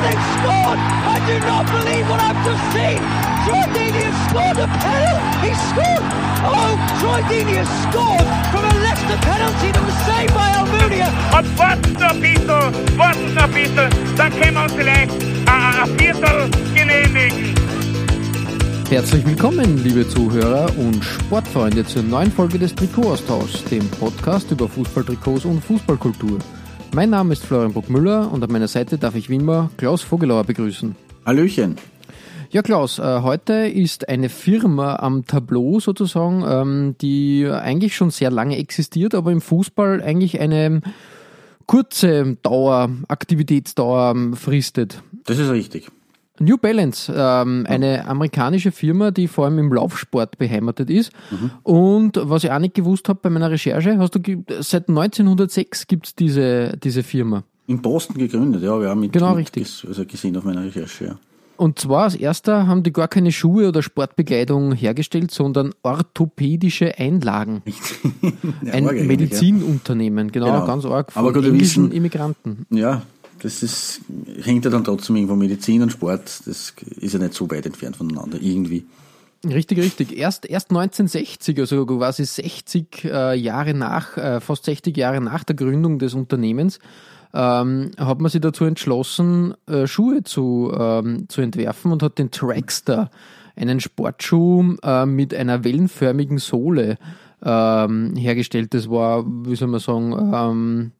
Oh, they've scored! I do not believe what I've just seen! Troy Deeney has scored a penalty! He scored! Oh, Troy Deeney has scored from a Leicester penalty that was saved by Almunia! Bisschen, warten noch ein bisschen, dann können wir uns vielleicht ein, ein Viertel genehmigen. Herzlich willkommen, liebe Zuhörer und Sportfreunde, zur neuen Folge des Trikotaustauschs, dem Podcast über Fußballtrikots und Fußballkultur. Mein Name ist Florian Bruckmüller und an meiner Seite darf ich wie immer Klaus Vogelauer begrüßen. Hallöchen. Ja, Klaus, äh, heute ist eine Firma am Tableau sozusagen, ähm, die eigentlich schon sehr lange existiert, aber im Fußball eigentlich eine kurze Dauer, Aktivitätsdauer ähm, fristet. Das ist richtig. New Balance, ähm, eine amerikanische Firma, die vor allem im Laufsport beheimatet ist. Und was ich auch nicht gewusst habe bei meiner Recherche, hast du seit 1906 gibt's diese, diese Firma. In Boston gegründet, ja, wir haben mit, Genau, mit richtig. also gesehen auf meiner Recherche, ja. Und zwar als erster haben die gar keine Schuhe oder Sportbekleidung hergestellt, sondern orthopädische Einlagen. Ein Medizinunternehmen, genau, Genau. ganz arg, von Aber gut, englischen wissen- Immigranten. Ja. Das ist, hängt ja dann trotzdem irgendwo Medizin und Sport, das ist ja nicht so weit entfernt voneinander, irgendwie. Richtig, richtig. Erst, erst 1960, also quasi 60 äh, Jahre nach, äh, fast 60 Jahre nach der Gründung des Unternehmens, ähm, hat man sich dazu entschlossen, äh, Schuhe zu, ähm, zu entwerfen und hat den Trackster, einen Sportschuh äh, mit einer wellenförmigen Sohle ähm, hergestellt. Das war, wie soll man sagen, ähm,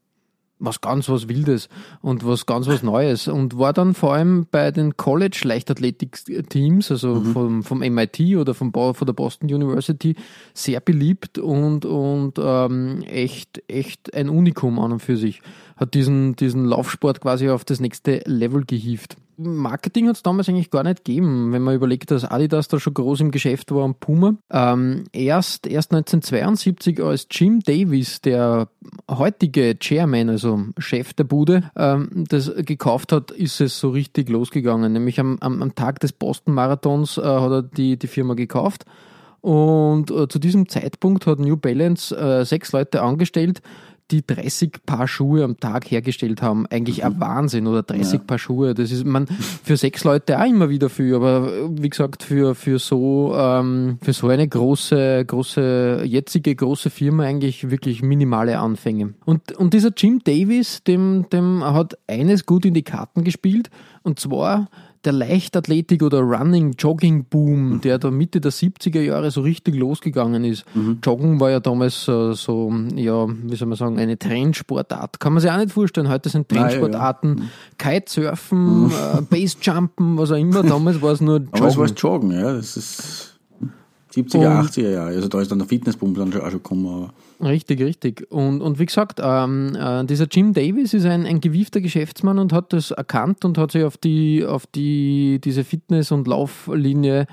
was ganz was Wildes und was ganz was Neues und war dann vor allem bei den College Leichtathletik-Teams, also vom, vom MIT oder vom, von der Boston University, sehr beliebt und, und ähm, echt, echt ein Unikum an und für sich. Hat diesen, diesen Laufsport quasi auf das nächste Level gehievt. Marketing hat es damals eigentlich gar nicht gegeben, wenn man überlegt, dass Adidas da schon groß im Geschäft war und Puma. Ähm, erst, erst 1972, als Jim Davis, der heutige Chairman, also Chef der Bude, ähm, das gekauft hat, ist es so richtig losgegangen. Nämlich am, am, am Tag des Boston Marathons äh, hat er die, die Firma gekauft. Und äh, zu diesem Zeitpunkt hat New Balance äh, sechs Leute angestellt, die 30 Paar Schuhe am Tag hergestellt haben. Eigentlich ein Wahnsinn, oder 30 Ja. Paar Schuhe. Das ist man für sechs Leute auch immer wieder viel, aber wie gesagt, für, für so ähm, für so eine große, große, jetzige große Firma eigentlich wirklich minimale Anfänge. Und, und dieser Jim Davis, dem, dem hat eines gut in die Karten gespielt, und zwar der Leichtathletik- oder Running-Jogging-Boom, der da Mitte der 70er Jahre so richtig losgegangen ist. Joggen war ja damals so, so, ja, wie soll man sagen, eine Trendsportart. Kann man sich auch nicht vorstellen. Heute sind Nein, ja, ja. Trendsportarten Kitesurfen, äh, Basejumpen, was auch immer. Damals war es nur Aber es war Joggen. das Joggen, ja, das ist 70er, Und- 80er Jahre, also da ist dann der Fitnessboom dann schon auch schon gekommen, Richtig, richtig. Und, und wie gesagt, ähm, äh, dieser Jim Davis ist ein, ein gewiefter Geschäftsmann und hat das erkannt und hat sich auf die, auf die, diese Fitness- und Lauflinie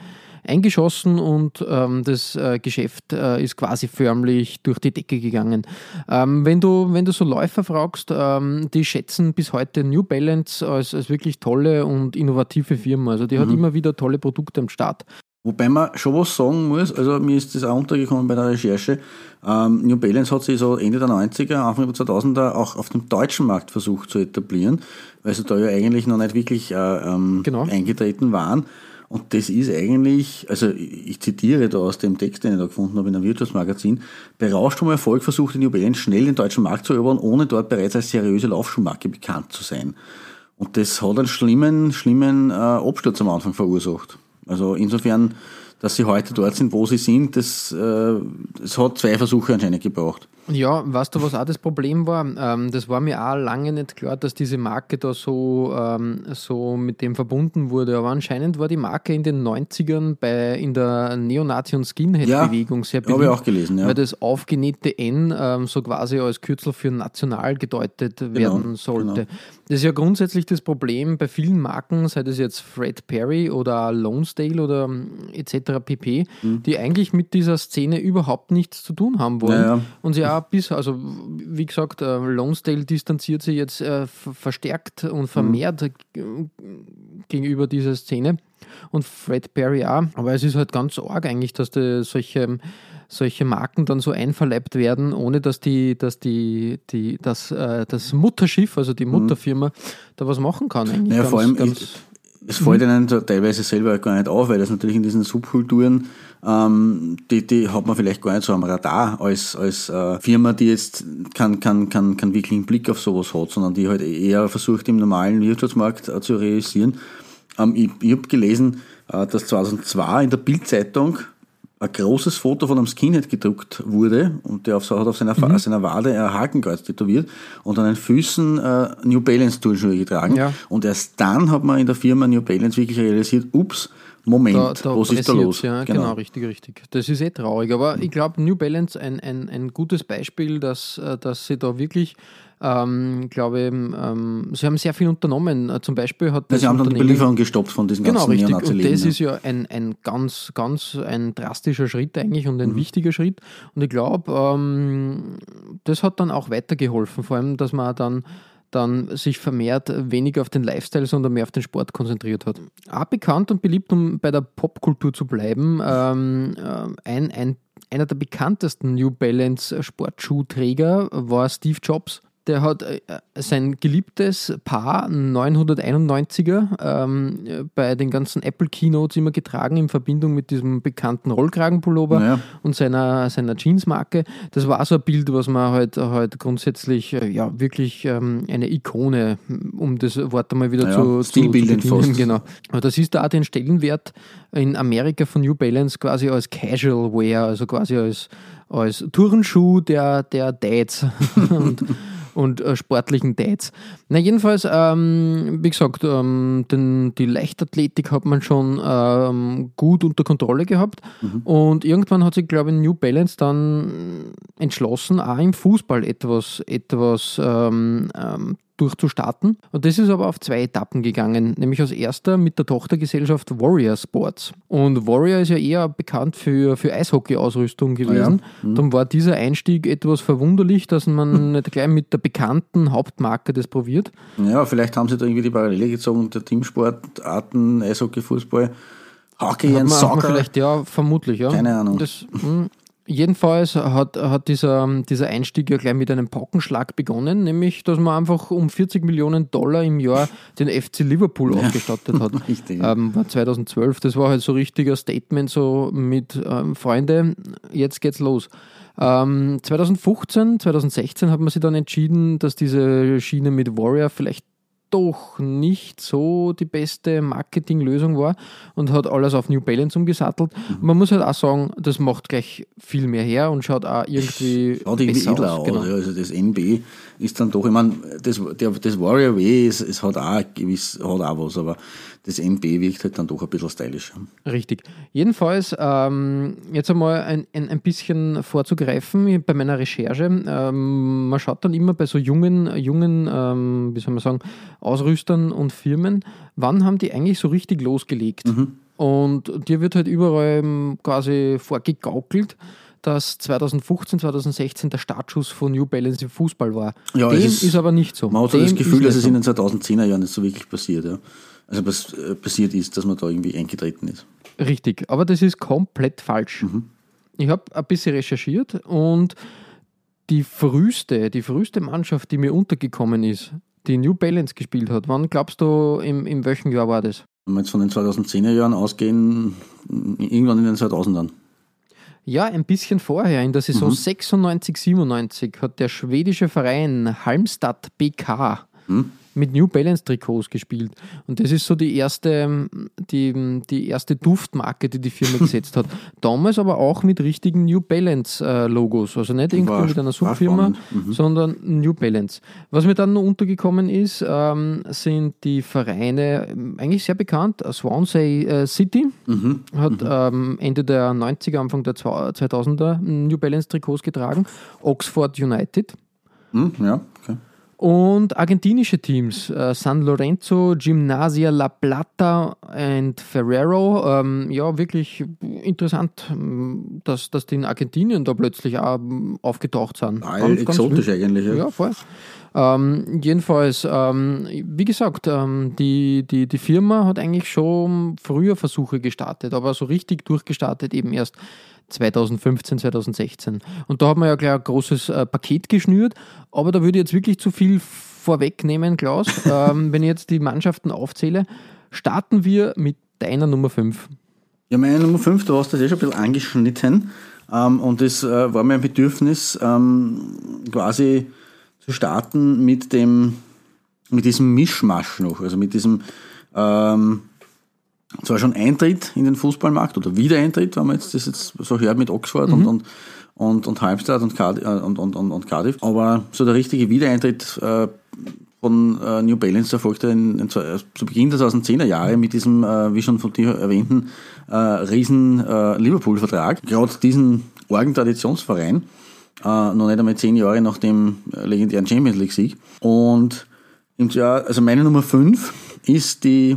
eingeschossen und ähm, das äh, Geschäft äh, ist quasi förmlich durch die Decke gegangen. Ähm, wenn, du, wenn du so Läufer fragst, ähm, die schätzen bis heute New Balance als, als wirklich tolle und innovative Firma. Also die hat immer wieder tolle Produkte am Start. Wobei man schon was sagen muss, also mir ist das auch untergekommen bei der Recherche, ähm, New Balance hat sich so Ende der 90er, Anfang der 2000er auch auf dem deutschen Markt versucht zu etablieren, weil sie da ja eigentlich noch nicht wirklich äh, ähm, Genau. eingetreten waren. Und das ist eigentlich, also ich zitiere da aus dem Text, den ich da gefunden habe in einem Wirtschaftsmagazin, berauscht um Erfolg versuchte New Balance schnell den deutschen Markt zu erobern, ohne dort bereits als seriöse Laufschuhmarke bekannt zu sein. Und das hat einen schlimmen, schlimmen äh, Absturz am Anfang verursacht. Also insofern, dass sie heute dort sind, wo sie sind, das, äh, das hat zwei Versuche anscheinend gebraucht. Ja, weißt du, was auch das Problem war? Ähm, das war mir auch lange nicht klar, dass diese Marke da so, ähm, so mit dem verbunden wurde. Aber anscheinend war die Marke in den 90ern bei, in der Neonazi- und Skinhead-Bewegung sehr beliebt. Habe ich auch gelesen, ja. Weil das aufgenähte N ähm, so quasi als Kürzel für national gedeutet werden sollte. genau. Das ist ja grundsätzlich das Problem bei vielen Marken, sei das jetzt Fred Perry oder Lonesdale oder ähm, etc. pp., Mhm. die eigentlich mit dieser Szene überhaupt nichts zu tun haben wollen. Ja, ja. Und sie auch bis, also wie gesagt, äh, Lonesdale distanziert sich jetzt äh, ver- verstärkt und vermehrt äh, gegenüber dieser Szene. Und Fred Perry auch. Aber es ist halt ganz arg eigentlich, dass die, solche, solche Marken dann so einverleibt werden, ohne dass die, dass die, die, das, äh, das Mutterschiff, also die Mutterfirma, da was machen kann. Eigentlich Mhm. Naja, ganz, vor allem, ganz, ich- es fällt ihnen teilweise selber gar nicht auf, weil das natürlich in diesen Subkulturen, ähm, die, die hat man vielleicht gar nicht so am Radar als, als äh, Firma, die jetzt keinen kein, kein, kein wirklichen Blick auf sowas hat, sondern die halt eher versucht, im normalen Wirtschaftsmarkt äh, zu realisieren. Ähm, ich ich habe gelesen, äh, dass 2002 in der Bildzeitung ein großes Foto von einem Skinhead gedruckt wurde und der auf, hat auf seiner, Mhm. Seiner Wade ein Hakenkreuz tätowiert und an den Füßen äh, New Balance Turnschuhe getragen. Ja. Und erst dann hat man in der Firma New Balance wirklich realisiert, ups, Moment, da, da was ist da los? Ja, genau. richtig, richtig. Das ist eh traurig. Aber ich glaube, New Balance ein, ein, ein gutes Beispiel, dass, äh, dass sie da wirklich, ähm, glaube ähm, sie haben sehr viel unternommen. Äh, Zum Beispiel hat das Sie haben dann die Belieferung gestoppt von diesen Genau, ganzen richtig. Und das ist ja ein, ein ganz, ganz ein drastischer Schritt eigentlich und Mhm. ein wichtiger Schritt. Und ich glaube, ähm, das hat dann auch weitergeholfen, vor allem, dass man dann dann sich vermehrt weniger auf den Lifestyle, sondern mehr auf den Sport konzentriert hat. Auch bekannt und beliebt, um bei der Popkultur zu bleiben, ähm, äh, ein, ein, einer der bekanntesten New Balance Sportschuhträger war Steve Jobs. Der hat äh, sein geliebtes Paar 991er ähm, äh, bei den ganzen Apple Keynotes immer getragen in Verbindung mit diesem bekannten Rollkragenpullover Ja. und seiner, seiner Jeansmarke. Das war so ein Bild, was man halt, halt grundsätzlich äh, ja wirklich ähm, eine Ikone, um das Wort einmal wieder Ja, zu, zu, zu stilbildend bedienen. Genau. Aber das ist da auch den Stellenwert in Amerika von New Balance quasi als Casual Wear, also quasi als, als Turnschuh der, der Dates und, und äh, sportlichen Dates. Na, jedenfalls, ähm, wie gesagt, ähm, den, die Leichtathletik hat man schon ähm, gut unter Kontrolle gehabt und irgendwann hat sich, glaube ich, New Balance dann entschlossen, auch im Fußball etwas, etwas ähm, ähm, durchzustarten. Und das ist aber auf zwei Etappen gegangen, nämlich als erster mit der Tochtergesellschaft Warrior Sports. Und Warrior ist ja eher bekannt für, für Eishockey-Ausrüstung gewesen. Darum war dieser Einstieg etwas verwunderlich, dass man nicht gleich mit der bekannten Hauptmarke das probiert. Ja, vielleicht haben sie da irgendwie die Parallele gezogen, der Teamsportarten, Eishockey, Fußball, Hockey und Soccer. vielleicht, ja, vermutlich, ja. Keine Ahnung. Das, mh, jedenfalls hat, hat dieser, dieser Einstieg ja gleich mit einem Paukenschlag begonnen, nämlich, dass man einfach um 40 Millionen Dollar im Jahr den FC Liverpool ausgestattet hat. Richtig, ja. Ähm, war 2012. Das war halt so richtiger Statement, so mit ähm, Freunde, jetzt geht's los. Ähm, 2015, 2016 hat man sich dann entschieden, dass diese Schiene mit Warrior vielleicht doch nicht so die beste Marketinglösung war und hat alles auf New Balance umgesattelt. Man muss halt auch sagen, das macht gleich viel mehr her und schaut auch irgendwie Schaut irgendwie besser edler aus. aus. Genau. ja. Also das NB ist dann doch, ich meine, das, der, das Warrior Way ist, es hat auch gewiss, hat auch was, aber das NB wirkt halt dann doch ein bisschen stylischer. Richtig. Jedenfalls, ähm, jetzt einmal ein, ein, ein bisschen vorzugreifen bei meiner Recherche. Ähm, man schaut dann immer bei so jungen, jungen ähm, wie soll man sagen, Ausrüstern und Firmen, wann haben die eigentlich so richtig losgelegt? Und dir wird halt überall ähm, quasi vorgegaukelt, dass 2015, 2016 der Startschuss von New Balance im Fußball war. Ja, Dem ist, ist- aber nicht so. Man hat Dem das Gefühl, dass es in den 2010er Jahren nicht so wirklich passiert. Ja. Also was äh, passiert ist, dass man da irgendwie eingetreten ist. Richtig, aber das ist komplett falsch. Mhm. Ich habe ein bisschen recherchiert und die früheste, die früheste Mannschaft, die mir untergekommen ist, die New Balance gespielt hat, wann glaubst du, im, in welchem Jahr war das? Wenn wir jetzt von den 2010er Jahren ausgehen, irgendwann in den 2000ern. Ja, ein bisschen vorher, in der Mhm. Saison 96, 97, hat der schwedische Verein Halmstad BK Hm? Mit New Balance Trikots gespielt. Und das ist so die erste, die, die erste Duftmarke, die die Firma gesetzt hat. Damals aber auch mit richtigen New Balance äh, Logos. Also nicht irgendwie War- mit einer Subfirma. Mhm. sondern New Balance. Was mir dann noch untergekommen ist, ähm, sind die Vereine, ähm, eigentlich sehr bekannt, Swansea äh, City Mhm. hat ähm, Ende der 90er, Anfang der 2000er New Balance Trikots getragen, Oxford United Hm, ja, okay. Und argentinische Teams, äh, San Lorenzo, Gimnasia La Plata und Ferrero. Ähm, ja, wirklich interessant, ähm, dass, dass die in Argentinien da plötzlich auch ähm, aufgetaucht sind. All exotisch wild. eigentlich. Ja. Ja, voll. Ähm, jedenfalls, ähm, wie gesagt, ähm, die, die, die Firma hat eigentlich schon früher Versuche gestartet, aber so richtig durchgestartet eben erst 2015, 2016. Und da hat man ja gleich ein großes äh, Paket geschnürt, aber da würde ich jetzt wirklich zu viel vorwegnehmen, Klaus. ähm, wenn ich jetzt die Mannschaften aufzähle, starten wir mit deiner Nummer 5. Ja, meine Nummer 5, du hast das eh schon ein bisschen angeschnitten. Ähm, und es äh, war mir ein Bedürfnis, ähm, quasi zu starten mit dem, mit diesem Mischmasch noch. Also mit diesem, ähm, zwar schon Eintritt in den Fußballmarkt oder Wiedereintritt, wenn man jetzt das jetzt so hört mit Oxford und, und, und, und Halmstad und, Cardiff, äh, und, und, und, Cardiff. Aber so der richtige Wiedereintritt äh, von äh, New Balance erfolgte in, in, zwei- zu Beginn der 2010er Jahre mit diesem, äh, wie schon von dir erwähnten, äh, riesen äh, Liverpool-Vertrag. Gerade diesen Orgentraditionsverein, äh, noch nicht einmal zehn Jahre nach dem äh, legendären Champions League-Sieg. Und im Jahr, also meine Nummer 5 ist die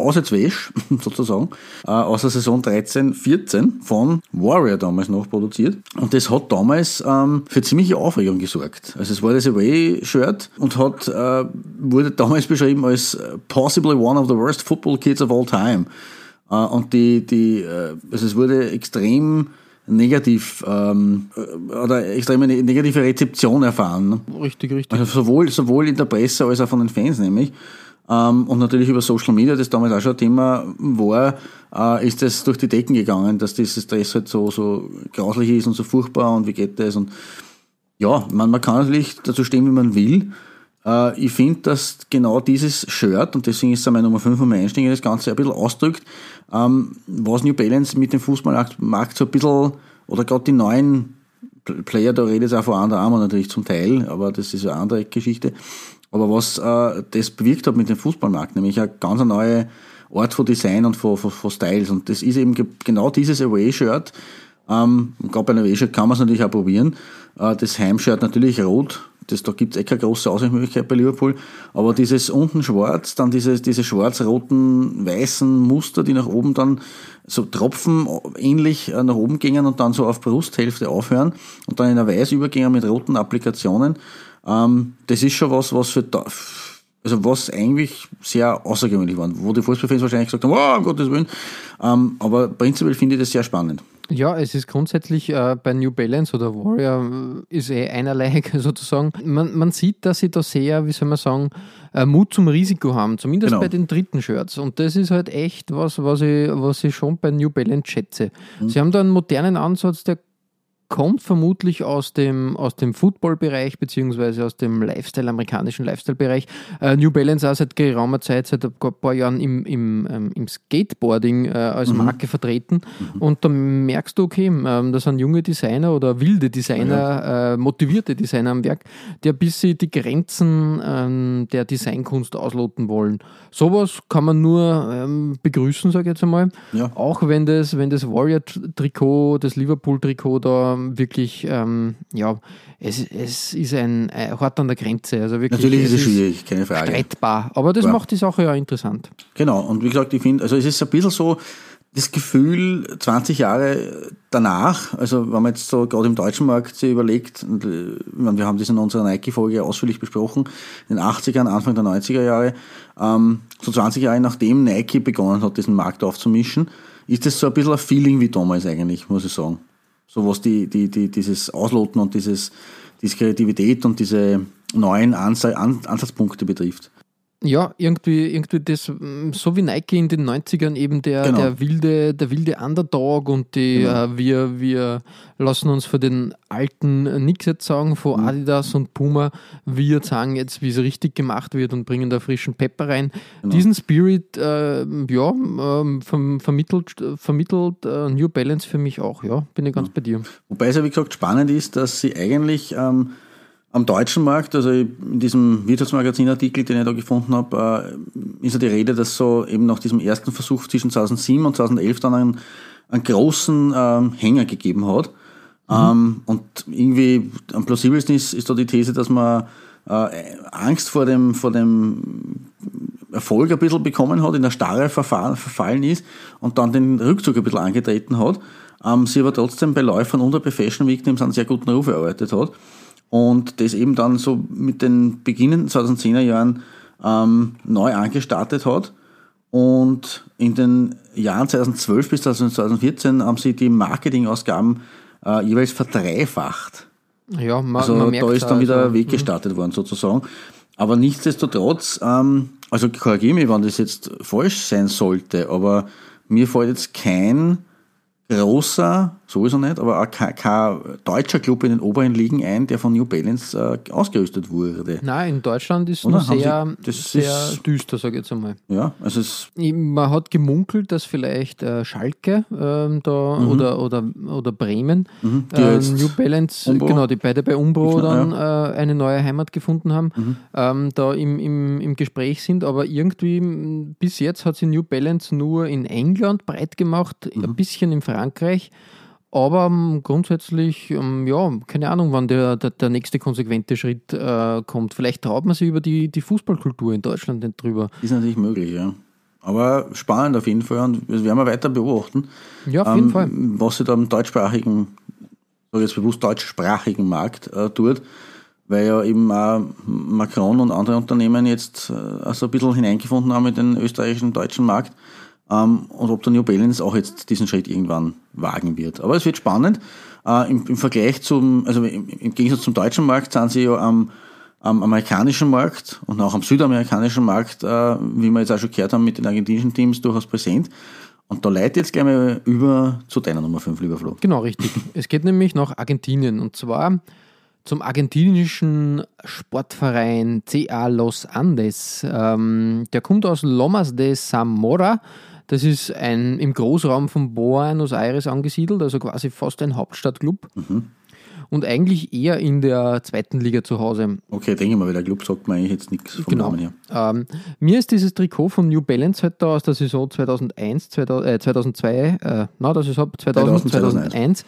Auswärtswäsch, sozusagen, äh, aus der Saison 13, 14 von Warrior damals noch produziert. Und das hat damals ähm, für ziemliche Aufregung gesorgt. Also es war das Away-Shirt und hat, äh, wurde damals beschrieben als possibly one of the worst football kids of all time. Äh, und die, die, äh, also es wurde extrem negativ ähm, äh, oder extrem eine negative Rezeption erfahren. Ne? Richtig, richtig. Also sowohl, sowohl in der Presse als auch von den Fans nämlich. Ähm, und natürlich über Social Media, das damals auch schon ein Thema war, äh, ist das durch die Decken gegangen, dass dieses Dress halt so, so grauslich ist und so furchtbar und wie geht das und ja, man, man kann natürlich dazu stehen, wie man will. Äh, ich finde, dass genau dieses Shirt, und deswegen ist es meine Nummer 5 am Einstieg, das Ganze ein bisschen ausdrückt, ähm, was New Balance mit dem Fußballmarkt Markt so ein bisschen, oder gerade die neuen Player, da redet es auch von Under Armour natürlich zum Teil, aber das ist eine andere Geschichte. Aber was äh, das bewirkt hat mit dem Fußballmarkt, nämlich eine ganz neue Art von Design und von, von, von Styles. Und das ist eben ge genau dieses Away-Shirt. Ähm, gerade bei einem Away-Shirt kann man es natürlich auch probieren. Äh, das Heimshirt natürlich rot. Das, da gibt es eh keine große Ausweichmöglichkeit bei Liverpool. Aber dieses unten schwarz, dann diese, diese schwarz-roten, weißen Muster, die nach oben dann so Tropfen ähnlich äh, nach oben gingen und dann so auf Brusthälfte aufhören und dann in ein Weiß übergingen mit roten Applikationen. Ähm, das ist schon was, was für da, also was eigentlich sehr außergewöhnlich war, wo die Fußballfans wahrscheinlich gesagt haben, oh, um Gottes Willen. Ähm, aber prinzipiell finde ich das sehr spannend. Ja, es ist grundsätzlich äh, bei New Balance oder Warrior äh, ist eh einerlei sozusagen. Man, man sieht, dass sie da sehr, wie soll man sagen, äh, Mut zum Risiko haben, zumindest Genau. bei den dritten Shirts. Und das ist halt echt was, was ich, was ich schon bei New Balance schätze. Sie haben da einen modernen Ansatz, der kommt vermutlich aus dem, aus dem Football-Bereich beziehungsweise aus dem Lifestyle, amerikanischen Lifestyle-Bereich. Äh, New Balance auch seit geraumer Zeit, seit ein paar Jahren im, im, ähm, im Skateboarding äh, als Marke vertreten. Und da merkst du, okay, ähm, da sind junge Designer oder wilde Designer, äh, motivierte Designer am Werk, die ein bisschen die Grenzen ähm, der Designkunst ausloten wollen. Sowas kann man nur ähm, begrüßen, sage ich jetzt einmal. Ja. Auch wenn das, wenn das Warrior-Trikot, das Liverpool-Trikot da wirklich, ähm, ja, es, es ist ein, ein hart an der Grenze. Also wirklich, Natürlich ist es schwierig, keine Frage. streitbar. Aber das Ja. macht die Sache ja interessant. Genau, und wie gesagt, ich finde, also es ist ein bisschen so das Gefühl, 20 Jahre danach, also wenn man jetzt so gerade im deutschen Markt sich überlegt, und, äh, meine, wir haben das in unserer Nike-Folge ausführlich besprochen, in den 80ern, Anfang der 90er Jahre, ähm, so 20 Jahre nachdem Nike begonnen hat, diesen Markt aufzumischen, ist das so ein bisschen ein Feeling wie damals eigentlich, muss ich sagen. So was die, die, die, dieses Ausloten und dieses, diese Kreativität und diese neuen Ansa- An Ansatzpunkte betrifft. Ja, irgendwie, irgendwie das, mm, so wie Nike in den 90ern eben der, Genau. der wilde, der wilde Underdog und die, Genau. äh, wir, wir lassen uns für den alten nichts jetzt sagen, Mhm. von Adidas und Puma, wir sagen jetzt, wie es richtig gemacht wird und bringen da frischen Pepper rein. Genau. Diesen Spirit, äh, ja, ähm, verm- vermittelt, vermittelt äh, New Balance für mich auch, ja, bin ich ganz bei dir. Wobei es ja, wie gesagt, spannend ist, dass sie eigentlich ähm, am deutschen Markt, also in diesem Wirtschaftsmagazin-Artikel, den ich da gefunden habe, äh, ist ja die Rede, dass so eben nach diesem ersten Versuch zwischen 2007 und 2011 dann einen, einen großen ähm, Hänger gegeben hat. Ähm, und irgendwie am plausibelsten ist, ist da die These, dass man äh, Angst vor dem, vor dem Erfolg ein bisschen bekommen hat, in der Starre verfallen ist und dann den Rückzug ein bisschen angetreten hat, ähm, sie aber trotzdem bei Läufern und bei Fashion Week Teams einen sehr guten Ruf erarbeitet hat und das eben dann so mit den beginnenden 2010er Jahren ähm, neu angestartet hat und in den Jahren 2012 bis 2014 haben sie die Marketingausgaben äh, jeweils verdreifacht. Ja, man, Also man merkt da ist dann wieder also, ein Weg gestartet worden sozusagen. Aber nichtsdestotrotz, ähm, also korrigiere mich, wenn das jetzt falsch sein sollte, aber mir fällt jetzt kein großer, sowieso nicht, aber auch kein, kein deutscher Club in den oberen Ligen ein, der von New Balance äh, ausgerüstet wurde. Nein, in Deutschland ist es sehr, Sie- sehr ist- düster, sage ich jetzt einmal. Ja, also es, Man hat gemunkelt, dass vielleicht äh, Schalke ähm, da oder, oder, oder Bremen Mhm. äh, New Balance, Umbro- genau, die beide bei Umbro Ja. dann äh, eine neue Heimat gefunden haben, Mhm. ähm, da im, im, im Gespräch sind. Aber irgendwie bis jetzt hat sie New Balance nur in England breit gemacht, Mhm. ein bisschen in Frankreich. Aber ähm, grundsätzlich, ähm, ja, keine Ahnung, wann der, der, der nächste konsequente Schritt äh, kommt. Vielleicht traut man sich über die, die Fußballkultur in Deutschland nicht drüber. ist natürlich möglich, ja. Aber spannend auf jeden Fall und das werden wir weiter beobachten. Ja, auf jeden ähm, Fall. Was sie da im deutschsprachigen, sage jetzt bewusst deutschsprachigen Markt äh, tut, weil ja eben auch Macron und andere Unternehmen jetzt äh, also ein bisschen hineingefunden haben in den österreichischen deutschen Markt ähm, und ob der New Balance auch jetzt diesen Schritt irgendwann wagen wird. Aber es wird spannend. Äh, im, Im Vergleich zum, also im, im Gegensatz zum deutschen Markt sind sie ja am, am amerikanischen Markt und auch am südamerikanischen Markt, äh, wie wir jetzt auch schon gehört haben, mit den argentinischen Teams durchaus präsent. Und da leite jetzt gleich mal über zu deiner Nummer 5, lieber Flo. Genau, richtig. Es geht nämlich nach Argentinien und zwar zum argentinischen Sportverein CA Los Andes. Ähm, der kommt aus Lomas de Zamora. Das ist ein im Großraum von Buenos Aires angesiedelt, also quasi fast ein Hauptstadtclub. Und eigentlich eher in der zweiten Liga zu Hause. Okay, denke mal, weil der Club sagt mir eigentlich jetzt nichts vom Genau. Namen her. Ähm, mir ist dieses Trikot von New Balance halt da aus der Saison 2001, 2000, äh, 2002, äh, na, das ist ab 2000, 2000, 2001,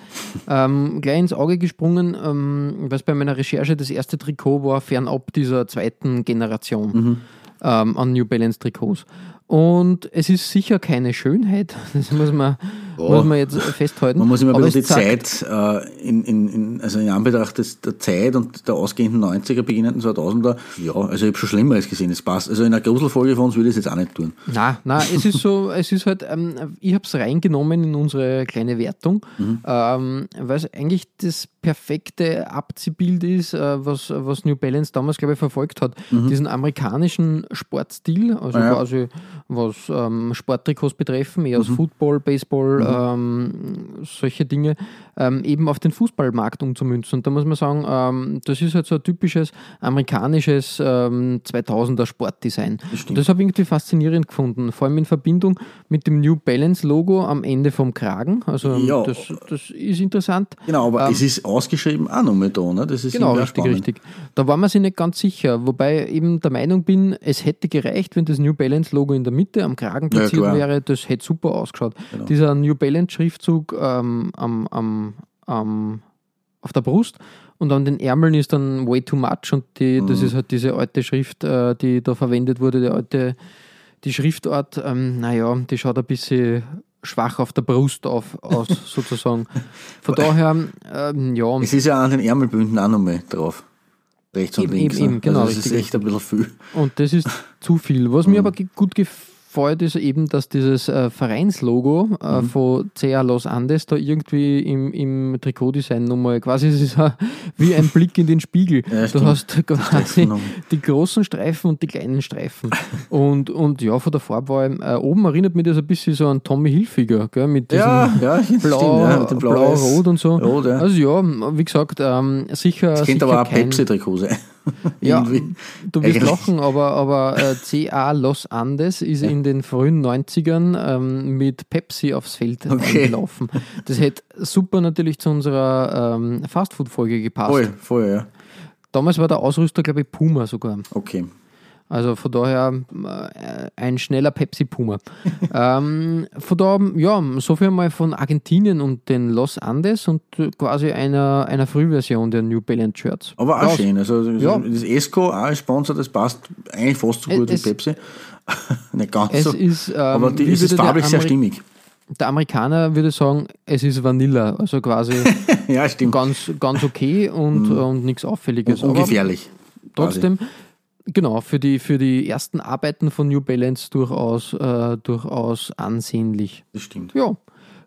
ähm, gleich ins Auge gesprungen, ähm, weil es bei meiner Recherche das erste Trikot war, fernab dieser zweiten Generation Mhm. ähm, an New Balance Trikots. Und es ist sicher keine Schönheit, das muss man, muss man jetzt festhalten. Man muss immer ein Aber bisschen die Zeit, äh, in, in, in, also in Anbetracht des, der Zeit und der ausgehenden 90er, beginnenden 2000er, ja, also ich habe schon Schlimmeres gesehen, es passt. Also in einer Gruselfolge von uns würde ich es jetzt auch nicht tun. Na, na, es ist so, es ist halt, ähm, ich habe es reingenommen in unsere kleine Wertung, ähm, weil es eigentlich das perfekte Abziehbild ist, äh, was, was New Balance damals, glaube ich, verfolgt hat. Diesen amerikanischen Sportstil, also Ja. quasi was ähm, Sporttrikots betreffen, eher aus Football, Baseball, ähm, solche Dinge, ähm, eben auf den Fußballmarkt umzumünzen. Und da muss man sagen, ähm, das ist halt so ein typisches amerikanisches ähm, 2000er Sportdesign. Und das habe ich irgendwie faszinierend gefunden, vor allem in Verbindung mit dem New Balance Logo am Ende vom Kragen. Also Ja. das, das ist interessant. Genau, aber Ähm, es ist ausgeschrieben auch noch mit da, ne? Das ist Genau, richtig, spannend. richtig. Da war man sich nicht ganz sicher, wobei ich eben der Meinung bin, es hätte gereicht, wenn das New Balance Logo in der Mitte am Kragen Ja, platziert. Genau. wäre, das hätte super ausgeschaut. Dieser New Balance Schriftzug ähm, am, am, am, auf der Brust und an den Ärmeln ist dann way too much und die, das Mhm. ist halt diese alte Schrift, äh, die da verwendet wurde, die alte, die Schriftart, ähm, naja, die schaut ein bisschen schwach auf der Brust auf, aus, sozusagen. Von daher, ähm, ja. Es ist ja an den Ärmelbünden auch noch mal drauf. Rechts und Eben, links. eben, ne? eben, genau, Also ist richtig, echt ein bisschen viel. Und das ist zu viel. Was mir aber ge- gut gefällt, ist eben, dass dieses äh, Vereinslogo äh, Mhm. von CA Los Andes da irgendwie im, im Trikotdesign nochmal quasi, es ist wie ein Blick in den Spiegel. Ja, du hast quasi die großen Streifen und die kleinen Streifen. und, und ja, von der Farbe äh, oben erinnert mich das ein bisschen so an Tommy Hilfiger, gell, mit diesem Ja, ja, Blau, ja, Blau, Blau-Weiß. Rot und so. Rot. Also ja, wie gesagt, ähm, sicher. Das könnte aber auch kein- Pepsi-Trikot sein. Ja, du wirst lachen, aber, aber äh, CA Los Andes ist in den frühen 90ern ähm, mit Pepsi aufs Feld Okay. eingelaufen. Das hätte super natürlich zu unserer ähm, Fastfood-Folge gepasst. Voll, voll, ja. Damals war der Ausrüster, glaube ich, Puma sogar. Okay. Also von daher äh, ein schneller Pepsi Puma. ähm, von da, ja, so viel mal von Argentinien und den Los Andes und äh, quasi einer, einer Frühversion der New Balance Shirts. Aber auch Klaus, schön. Also Ja. das Esco auch als Sponsor, das passt eigentlich fast so gut Es- wie Pepsi. Nicht ganz Es so. ist, ähm, aber die, es ist farblich sehr stimmig. Der Amerikaner würde sagen, es ist Vanilla, also quasi Ja, ganz, ganz okay und, und nichts Auffälliges. Aber Ungefährlich. trotzdem, genau, für die, für die ersten Arbeiten von New Balance durchaus, äh, durchaus ansehnlich. Das stimmt. Ja,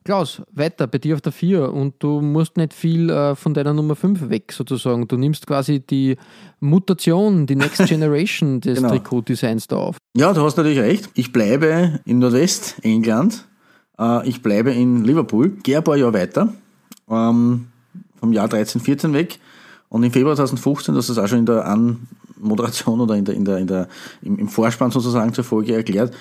Klaus, weiter bei dir auf der 4 und du musst nicht viel äh, von deiner Nummer 5 weg sozusagen. Du nimmst quasi die Mutation, die Next Generation des Genau. Trikotdesigns da auf. Ja, du hast natürlich recht. Ich bleibe in Nordwestengland. Äh, ich bleibe in Liverpool. Gehe ein paar Jahre weiter. Ähm, vom Jahr 13, 14 weg. Und im Februar 2015, das ist auch schon in der Anmoderation oder in der, in der, in der, im, im Vorspann sozusagen zur Folge erklärt.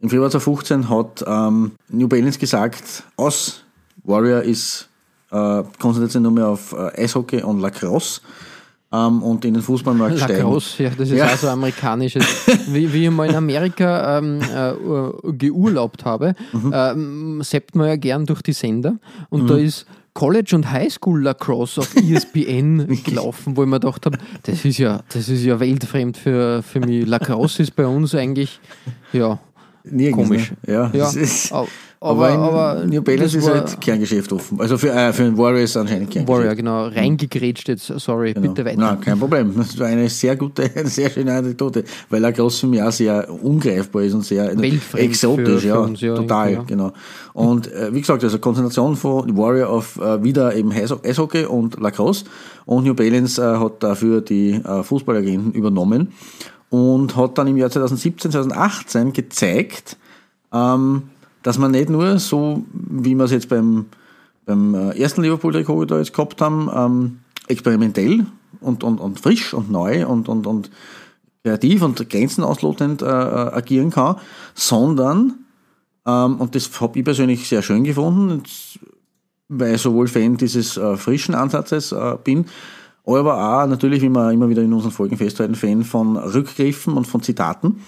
Im Februar 2015 hat ähm, New Balance gesagt, aus Warrior ist äh, konzentriert sich nur mehr auf äh, Eishockey und Lacrosse. Ähm, und in den Fußballmarkt steigen. Lacrosse, ja, das ist Ja. auch so amerikanisches. wie, wie ich mal in Amerika ähm, äh, geurlaubt habe, Mhm. ähm, seppt man ja gern durch die Sender und da ist College und Highschool Lacrosse auf ESPN gelaufen, wo ich mir gedacht habe, das ist ja, das ist ja weltfremd für, für mich. Lacrosse ist bei uns eigentlich, ja, Nirgends, Komisch. Ne? Ja, ja. Ist, aber, aber, aber New Balance ist halt Kerngeschäft offen. Also für, äh, für den Warriors anscheinend Kerngeschäft. Warrior, genau, reingegrätscht jetzt, sorry, Genau. bitte weiter. Nein, kein Problem. Das war eine sehr gute, eine sehr schöne Anekdote, weil Lacrosse für mich auch sehr ungreifbar ist und sehr Weltfremd exotisch, für- für ja, uns, ja, total, irgendwie, genau. Und äh, wie gesagt, also Konzentration von Warrior auf äh, wieder eben Eis- Eishockey und Lacrosse und New Balance äh, hat dafür die äh, Fußballagenten übernommen und hat dann im Jahr 2017, 2018 gezeigt, ähm, dass man nicht nur so, wie wir es jetzt beim, beim äh, ersten Liverpool-Trikot da jetzt gehabt haben, ähm, experimentell und, und, und frisch und neu und, und, und kreativ und grenzenauslotend äh, äh, agieren kann, sondern, ähm, und das habe ich persönlich sehr schön gefunden, und weil ich sowohl Fan dieses äh, frischen Ansatzes äh, bin, aber auch natürlich, wie wir immer wieder in unseren Folgen festhalten, Fan von Rückgriffen und von Zitaten.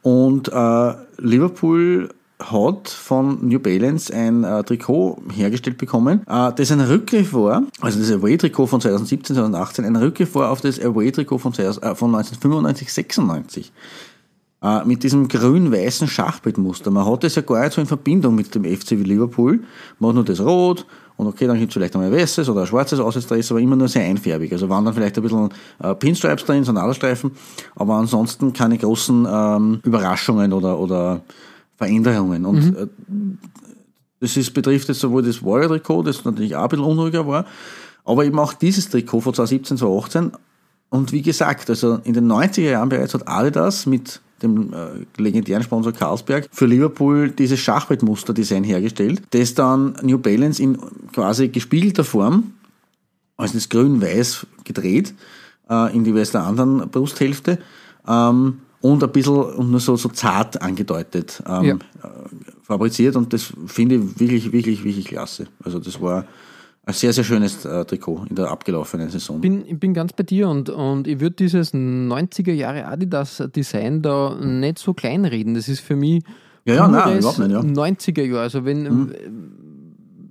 Und äh, Liverpool hat von New Balance ein äh, Trikot hergestellt bekommen, äh, das ein Rückgriff war, also das Away-Trikot von 2017, 2018, ein Rückgriff war auf das Away-Trikot von, 2000 äh, von 1995, 96 äh, mit diesem grün-weißen Schachbrettmuster. Man hat das ja gar nicht so in Verbindung mit dem FC Liverpool. Man hat nur das Rot und okay, dann gibt es vielleicht einmal ein weißes oder ein schwarzes Auswärtsdress, aber immer nur sehr einfärbig. Also waren dann vielleicht ein bisschen äh, Pinstripes drin, so Nadelstreifen, aber ansonsten keine großen ähm, Überraschungen oder, oder Veränderungen. Und äh, das ist, betrifft jetzt sowohl das Warrior-Trikot, das natürlich auch ein bisschen unruhiger war, aber eben auch dieses Trikot von 2017, 2018 und wie gesagt, also in den 90er Jahren bereits hat Adidas mit dem äh, legendären Sponsor Carlsberg für Liverpool dieses Schachbrettmuster-Design hergestellt, das dann New Balance in quasi gespiegelter Form, also das grün-weiß gedreht, äh, in die jeweils der anderen Brusthälfte ähm, und ein bisschen und nur so, so zart angedeutet ähm, Ja. äh, fabriziert und das finde ich wirklich, wirklich, wirklich klasse. Also das war ein sehr, sehr schönes äh, Trikot in der abgelaufenen Saison. bin, ich bin ganz bei dir und, und ich würde dieses 90er Jahre Adidas-Design da nicht so kleinreden. Das ist für mich Ja, ja, nein, überhaupt nicht, ja. Mhm. 90er Jahre. Also wenn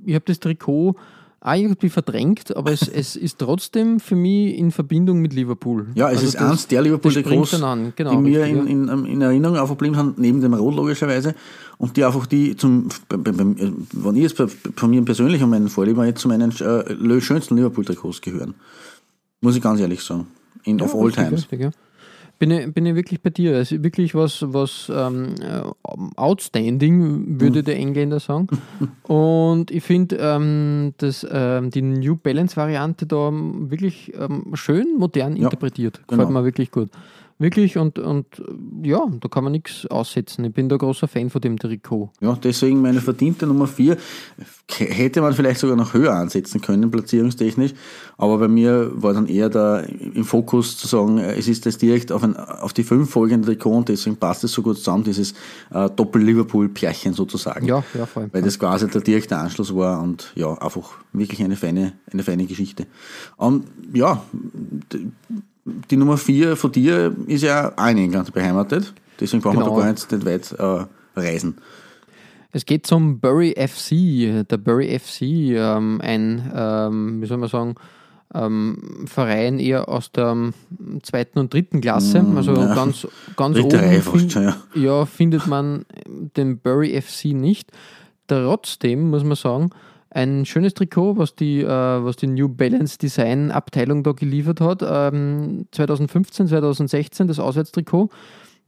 ich habe das Trikot auch irgendwie verdrängt, aber es, es ist trotzdem für mich in Verbindung mit Liverpool. Ja, es Also ist das- eins der Liverpool-Trikots, springt dann an. Genau, die mir in, in, in Erinnerung aufgeblieben sind, neben dem Rot logischerweise, und die einfach die zum, beim- wenn ich jetzt bei- von mir persönlich und meinen Vorlieben jetzt zu meinen äh, schönsten Liverpool-Trikots gehören. Muss ich ganz ehrlich sagen. In, of all richtig, times. richtig, ja. Bin ich, bin ich wirklich bei dir. Es ist wirklich was, was ähm, äh, outstanding, würde der Engländer sagen. Und ich finde ähm, ähm, die New Balance-Variante da wirklich ähm, schön modern Ja, interpretiert. genau. Gefällt mir wirklich gut. Wirklich und, und ja, da kann man nichts aussetzen. Ich bin da großer Fan von dem Trikot. Ja, deswegen meine verdiente Nummer 4. Hätte man vielleicht sogar noch höher ansetzen können, platzierungstechnisch. Aber bei mir war dann eher da im Fokus zu sagen, äh, es ist das direkt auf, ein, auf die fünf folgenden Trikot und deswegen passt es so gut zusammen, dieses äh, Doppel-Liverpool-Pärchen sozusagen. Ja, ja, vor allem. Weil das quasi der direkte Anschluss war und ja, einfach wirklich eine feine, eine feine Geschichte. Und ja, d- die Nummer 4 von dir ist ja auch in England beheimatet. Deswegen brauchen wir Genau. da gar nicht, nicht weit äh, reisen. Es geht zum Bury FC. Der Bury FC, ähm, ein, ähm, wie soll man sagen, ähm, Verein eher aus der ähm, zweiten und dritten Klasse. also Mm, ja. ganz, ganz oben Reihe fast fin- schon, ja. ja, findet man den Bury FC nicht. Trotzdem muss man sagen, ein schönes Trikot, was die, äh, was die New Balance Design Abteilung da geliefert hat. Ähm, 2015, 2016 das Auswärtstrikot.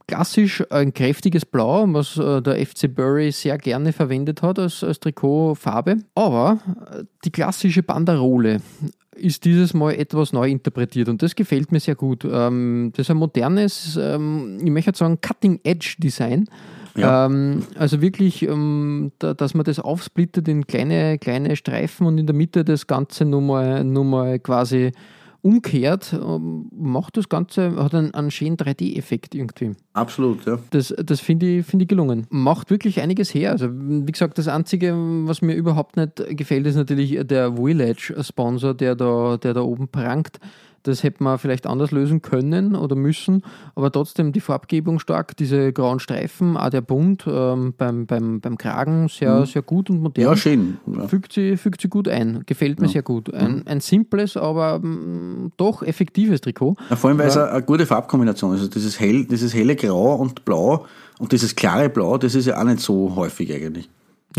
Klassisch ein kräftiges Blau, was äh, der FC Bury sehr gerne verwendet hat als, als Trikotfarbe. Aber äh, die klassische Banderole ist dieses Mal etwas neu interpretiert und das gefällt mir sehr gut. Ähm, das ist ein modernes, ähm, ich möchte sagen, Cutting-Edge-Design. Ja. Ähm, also wirklich, ähm, da, dass man das aufsplittet in kleine, kleine Streifen und in der Mitte das Ganze nur mal, nur mal quasi umkehrt, ähm, macht das Ganze, hat einen, einen schönen 3D-Effekt irgendwie. Absolut, ja. Das, das finde ich, finde ich gelungen. Macht wirklich einiges her. Also, wie gesagt, das Einzige, was mir überhaupt nicht gefällt, ist natürlich der Village-Sponsor, der da, der da oben prangt. Das hätte man vielleicht anders lösen können oder müssen, aber trotzdem die Farbgebung stark, diese grauen Streifen, auch der Bund ähm, beim, beim, beim Kragen sehr, sehr gut und modern. Ja, schön. Ja. Fügt sie, fügt sie gut ein, gefällt mir sehr gut. Ein, ein simples, aber mm, doch effektives Trikot. Ja, vor allem, weil es eine, eine gute Farbkombination ist. Also dieses, hell, dieses helle Grau und Blau und dieses klare Blau, das ist ja auch nicht so häufig eigentlich.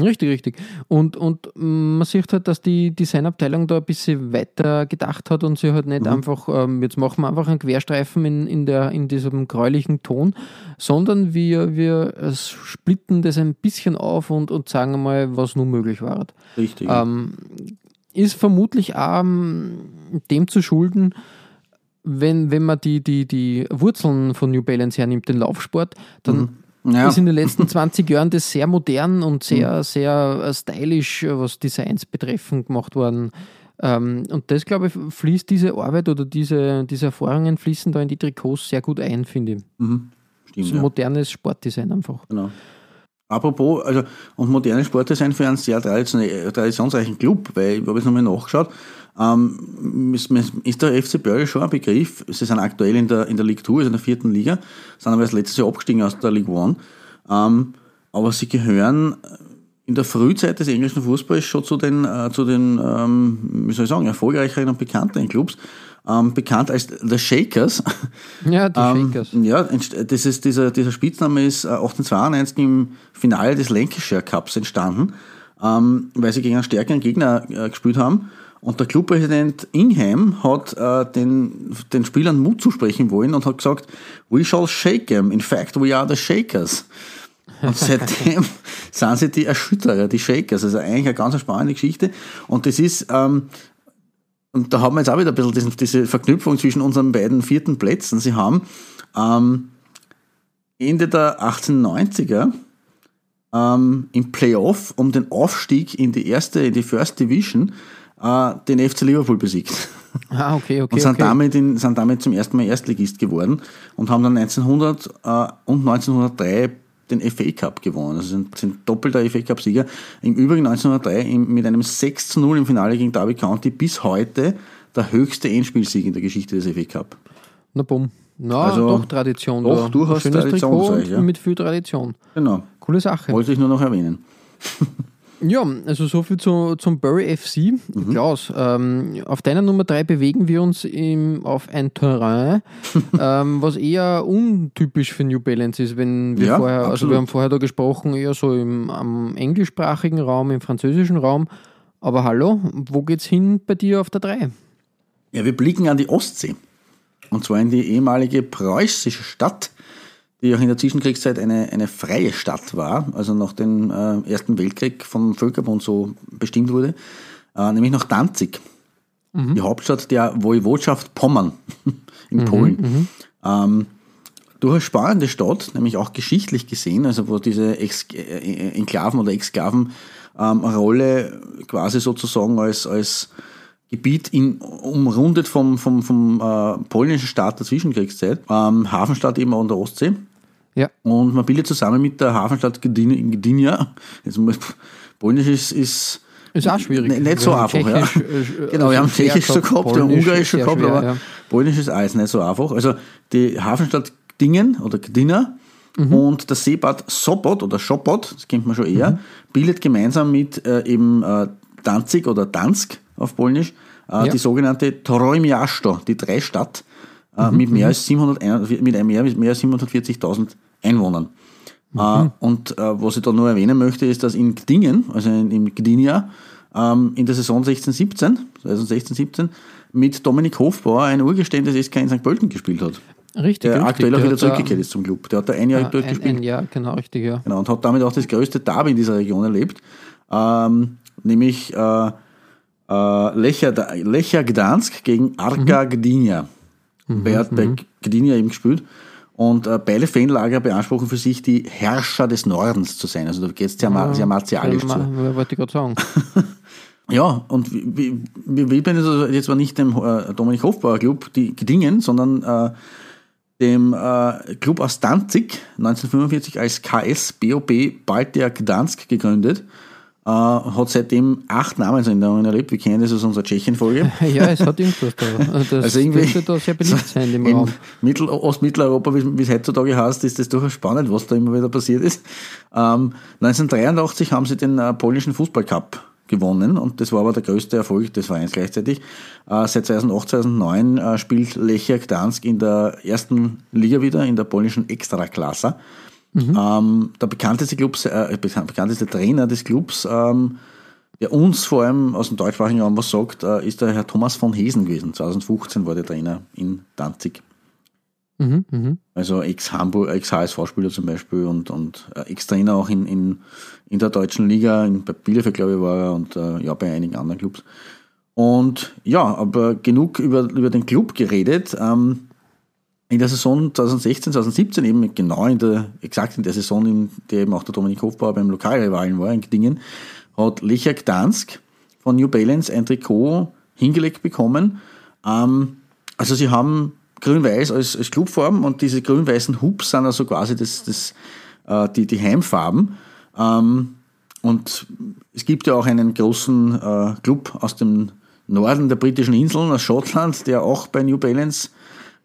Richtig, richtig. Und, und man sieht halt, dass die Designabteilung da ein bisschen weiter gedacht hat und sie halt nicht einfach, ähm, jetzt machen wir einfach einen Querstreifen in, in, der, in diesem gräulichen Ton, sondern wir, wir splitten das ein bisschen auf und, und sagen mal, was nun möglich war. Richtig. Ähm, ist vermutlich auch ähm, dem zu schulden, wenn, wenn man die, die, die Wurzeln von New Balance hernimmt, den Laufsport, dann ja. ist in den letzten 20 Jahren das sehr modern und sehr, sehr äh, stylisch, äh, was Designs betreffen, gemacht worden. Ähm, und das, glaube ich, fließt diese Arbeit oder diese, diese Erfahrungen fließen da in die Trikots sehr gut ein, finde ich. Stimmt, So ein ja. modernes Sportdesign einfach. Genau. Apropos, also, und moderne Sportdesign für einen sehr traditionell- traditionsreichen Club, weil ich habe jetzt nochmal nachgeschaut, ähm, ist, ist der FC Börje schon ein Begriff. Sie sind aktuell in der, in der League 2, also in der vierten Liga, sind aber erst letztes Jahr abgestiegen aus der League 1. Ähm, aber sie gehören in der Frühzeit des englischen Fußballs schon zu den, äh, zu den ähm, wie soll ich sagen, erfolgreicheren und bekannteren Clubs. Ähm, bekannt als The Shakers. Ja, die Ähm, Shakers. Ja, das ist, dieser, dieser Spitzname ist äh, 1892 im Finale des Lancashire Cups entstanden, ähm, weil sie gegen einen stärkeren Gegner äh, gespielt haben. Und der Clubpräsident Ingham hat äh, den, den Spielern Mut zusprechen wollen und hat gesagt, we shall shake them. In fact, we are the Shakers. Und seitdem sind sie die Erschütterer, die Shakers. Also eigentlich eine ganz spannende Geschichte. Und das ist, ähm, und da haben wir jetzt auch wieder ein bisschen diesen, diese Verknüpfung zwischen unseren beiden vierten Plätzen. Sie haben ähm, Ende der 1890er ähm, im Playoff um den Aufstieg in die erste, in die First Division äh, den FC Liverpool besiegt. Ah, okay, okay. Und sind, okay. damit in, sind damit zum ersten Mal Erstligist geworden und haben dann 1900 äh, und 1903 den FA Cup gewonnen. Also sind, sind doppelter FA Cup-Sieger. Im Übrigen 1903 im, mit einem 6 zu 0 im Finale gegen Derby County bis heute der höchste Endspielsieg in der Geschichte des FA Cup. Na bumm. Na, Also, doch Tradition. doch, da. durchaus Schönes Tradition, Trikot ich, ja. mit viel Tradition. Genau. Coole Sache. Wollte ich nur noch erwähnen. Ja, also so viel zu, zum Bury FC. Mhm. Klaus, ähm, auf deiner Nummer 3 bewegen wir uns im, auf ein Terrain, ähm, was eher untypisch für New Balance ist, wenn wir Ja, vorher, also absolut. wir haben vorher da gesprochen, eher so im am englischsprachigen Raum, im französischen Raum. Aber hallo, wo geht's hin bei dir auf der 3? Ja, wir blicken an die Ostsee. Und zwar in die ehemalige preußische Stadt, die auch in der Zwischenkriegszeit eine, eine freie Stadt war, also nach dem äh, Ersten Weltkrieg vom Völkerbund so bestimmt wurde, äh, nämlich nach Danzig, die Hauptstadt der Woiwodschaft Pommern in Polen. Ähm, durchaus spannende Stadt, nämlich auch geschichtlich gesehen, also wo diese Ex äh, Enklaven oder Exklaven ähm, quasi sozusagen als, als Gebiet in, umrundet vom, vom, vom äh, polnischen Staat der Zwischenkriegszeit, ähm, Hafenstadt eben an der Ostsee. Ja. Und man bildet zusammen mit der Hafenstadt Gdynia, jetzt Polnisch ist, ist Ist auch schwierig. nicht, nicht so einfach. Ja. Äh, genau, wir also haben schwer Tschechisch so gehabt, wir haben Ungarisch schon gehabt, schwer, aber ja. Polnisch ist alles nicht so einfach. Also die Hafenstadt Dingen oder Gdynia Mhm. und das Seebad Sopot oder Sopot, das kennt man schon eher, Mhm. bildet gemeinsam mit äh, eben äh, Danzig oder Dansk auf Polnisch äh, Ja. die sogenannte Toroj Miasto, die Dreistadt, äh, Mhm, mit, mehr als 700, mit einem mehr, mit mehr als 740.000 Einwohnern. Mhm. Äh, und äh, was ich da nur erwähnen möchte, ist, dass in Gdingen, also in, in Gdynia, ähm, in der Saison 16-17, also 16-17, mit Dominik Hofbauer ein Urgestein des SK in St. Pölten gespielt hat. Richtig, Der richtig. aktuell auch Der wieder zurückgekehrt ist zum Club. Der hat da ein Jahr Ja, dort ein, gespielt. ein Jahr, genau, richtig, ja. Genau, und hat damit auch das größte Derby in dieser Region erlebt, ähm, nämlich äh, äh, Lecha, Lecha Gdansk gegen Arka Gdynia. Wer hat bei Gdynia eben gespielt? Und äh, beide Fanlager beanspruchen für sich, die Herrscher des Nordens zu sein. Also da geht es sehr, ma- sehr martialisch Ja, zu. Wollte ich gerade sagen. Ja, und wie- wie- wir widmen also jetzt zwar nicht dem äh, Dominik Hofbauer Club, die Gdingen, sondern äh, dem äh, Club aus Danzig, 1945 als KS BOB Baltia Gdansk gegründet. Äh, hat seitdem acht Namensänderungen erlebt. Wir kennen das aus unserer Tschechien-Folge. ja, es hat irgendwas da. Das Also irgendwie dürfte da sehr beliebt sein im Raum. Mittel Ostmitteleuropa, wie es heutzutage heißt, ist das durchaus spannend, was da immer wieder passiert ist. Ähm, 1983 haben sie den äh, polnischen Fußballcup gewonnen und das war aber der größte Erfolg des Vereins gleichzeitig. Äh, seit 2008, 2009 äh, spielt Lechia Gdansk in der ersten Liga wieder, in der polnischen Extraklasse. Ähm, der bekannteste, Clubs, äh, bekan- bekannteste Trainer des Clubs, ähm, der uns vor allem aus dem deutschsprachigen Raum was sagt, äh, ist der Herr Thomas von Hesen gewesen. 2015 war der Trainer in Danzig. Mhm, mhm. Also Ex-Hamburg, Ex-HSV-Spieler zum Beispiel und, und äh, Ex-Trainer auch in, in, in der deutschen Liga, in, bei Bielefeld glaube ich war er und äh, ja, bei einigen anderen Clubs. Und ja, aber genug über, über den Club geredet. Ähm, in der Saison 2016, 2017, eben genau in der, exakt in der Saison, in der eben auch der Dominik Hofbauer beim Lokalrivalen war, in Gdingen, hat Lechia Gdansk von New Balance ein Trikot hingelegt bekommen. Ähm, also sie haben grün-weiß als, als Clubfarben und diese grün-weißen Hubs sind also quasi das, das, äh, die, die Heimfarben. Ähm, und es gibt ja auch einen großen äh, Club aus dem Norden der britischen Inseln, aus Schottland, der auch bei New Balance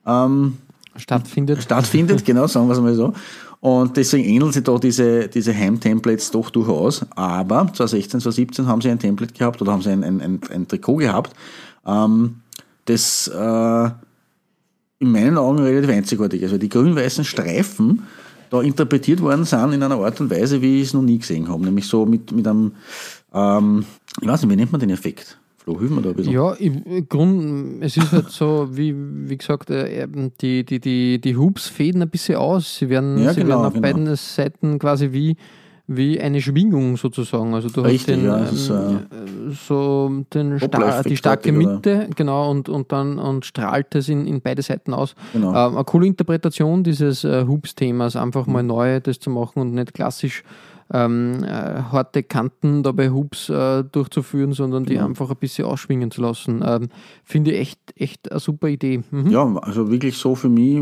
ähm, Stattfindet. stattfindet, genau, sagen wir es mal so. Und deswegen ähneln sie da diese, diese Heimtemplates doch durchaus. Aber 2016, 2017 haben sie ein Template gehabt oder haben sie ein, ein, ein, ein Trikot gehabt, ähm, das äh, in meinen Augen relativ einzigartig ist. Also die grün-weißen Streifen da interpretiert worden sind in einer Art und Weise, wie ich es noch nie gesehen habe. Nämlich so mit, mit einem, ähm, ich weiß nicht, wie nennt man den Effekt? Flo, hilf mir da ein bisschen. Ja, im Grund, es ist halt so, wie, wie gesagt, äh, die, die, die, die Hubs fäden ein bisschen aus. Sie werden, Ja, sie genau, werden auf genau. beiden Seiten quasi wie, wie eine Schwingung sozusagen. Also du Richtig, hast den, ja, ist, ähm, so den Sta Doppler-Effekt die starke fertig, oder? Mitte, genau, und, und dann und strahlt es in, in beide Seiten aus. Genau. Ähm, eine coole Interpretation dieses äh, Hoops-Themas, einfach Mhm. mal neu das zu machen und nicht klassisch ähm, äh, harte Kanten dabei Hoops äh, durchzuführen, sondern Genau. die einfach ein bisschen ausschwingen zu lassen. Ähm, Finde ich echt, echt eine super Idee. Mhm. Ja, also wirklich so für mich,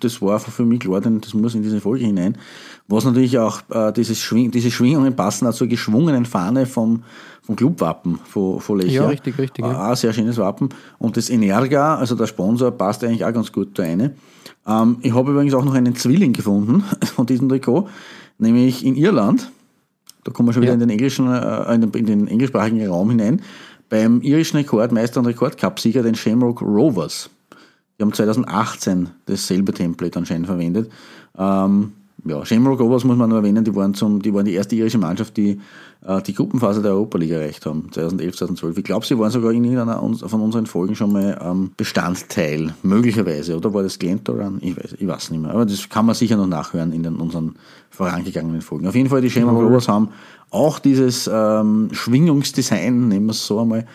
das war einfach für mich klar, denn das muss in diese Folge hinein. Was natürlich auch, äh, dieses Schwing, diese Schwingungen passen auch zur geschwungenen Fahne vom, vom Clubwappen von, von Lechia. Ja, richtig, richtig, Äh, ja. Ein sehr schönes Wappen. Und das Energa, also der Sponsor, passt eigentlich auch ganz gut da rein. Ähm, ich habe übrigens auch noch einen Zwilling gefunden von diesem Trikot, nämlich in Irland. Da kommen wir schon wieder Ja. in den englischen, äh, in, den, in den englischsprachigen Raum hinein. Beim irischen Rekordmeister und Rekordcup-Sieger, den Shamrock Rovers. Die haben 2018 dasselbe Template anscheinend verwendet. Ähm, ja, Shamrock Rovers muss man nur erwähnen, die waren, zum, die waren die erste irische Mannschaft, die äh, die Gruppenphase der Europa League erreicht haben, 2011, 2012. Ich glaube, sie waren sogar in irgendeiner von unseren Folgen schon mal ähm, Bestandteil, möglicherweise. Oder war das Glentoran? Ich weiß, ich weiß nicht mehr. Aber das kann man sicher noch nachhören in den, unseren vorangegangenen Folgen. Auf jeden Fall, die Shamrock Rovers haben auch dieses ähm, Schwingungsdesign, nehmen wir es so einmal,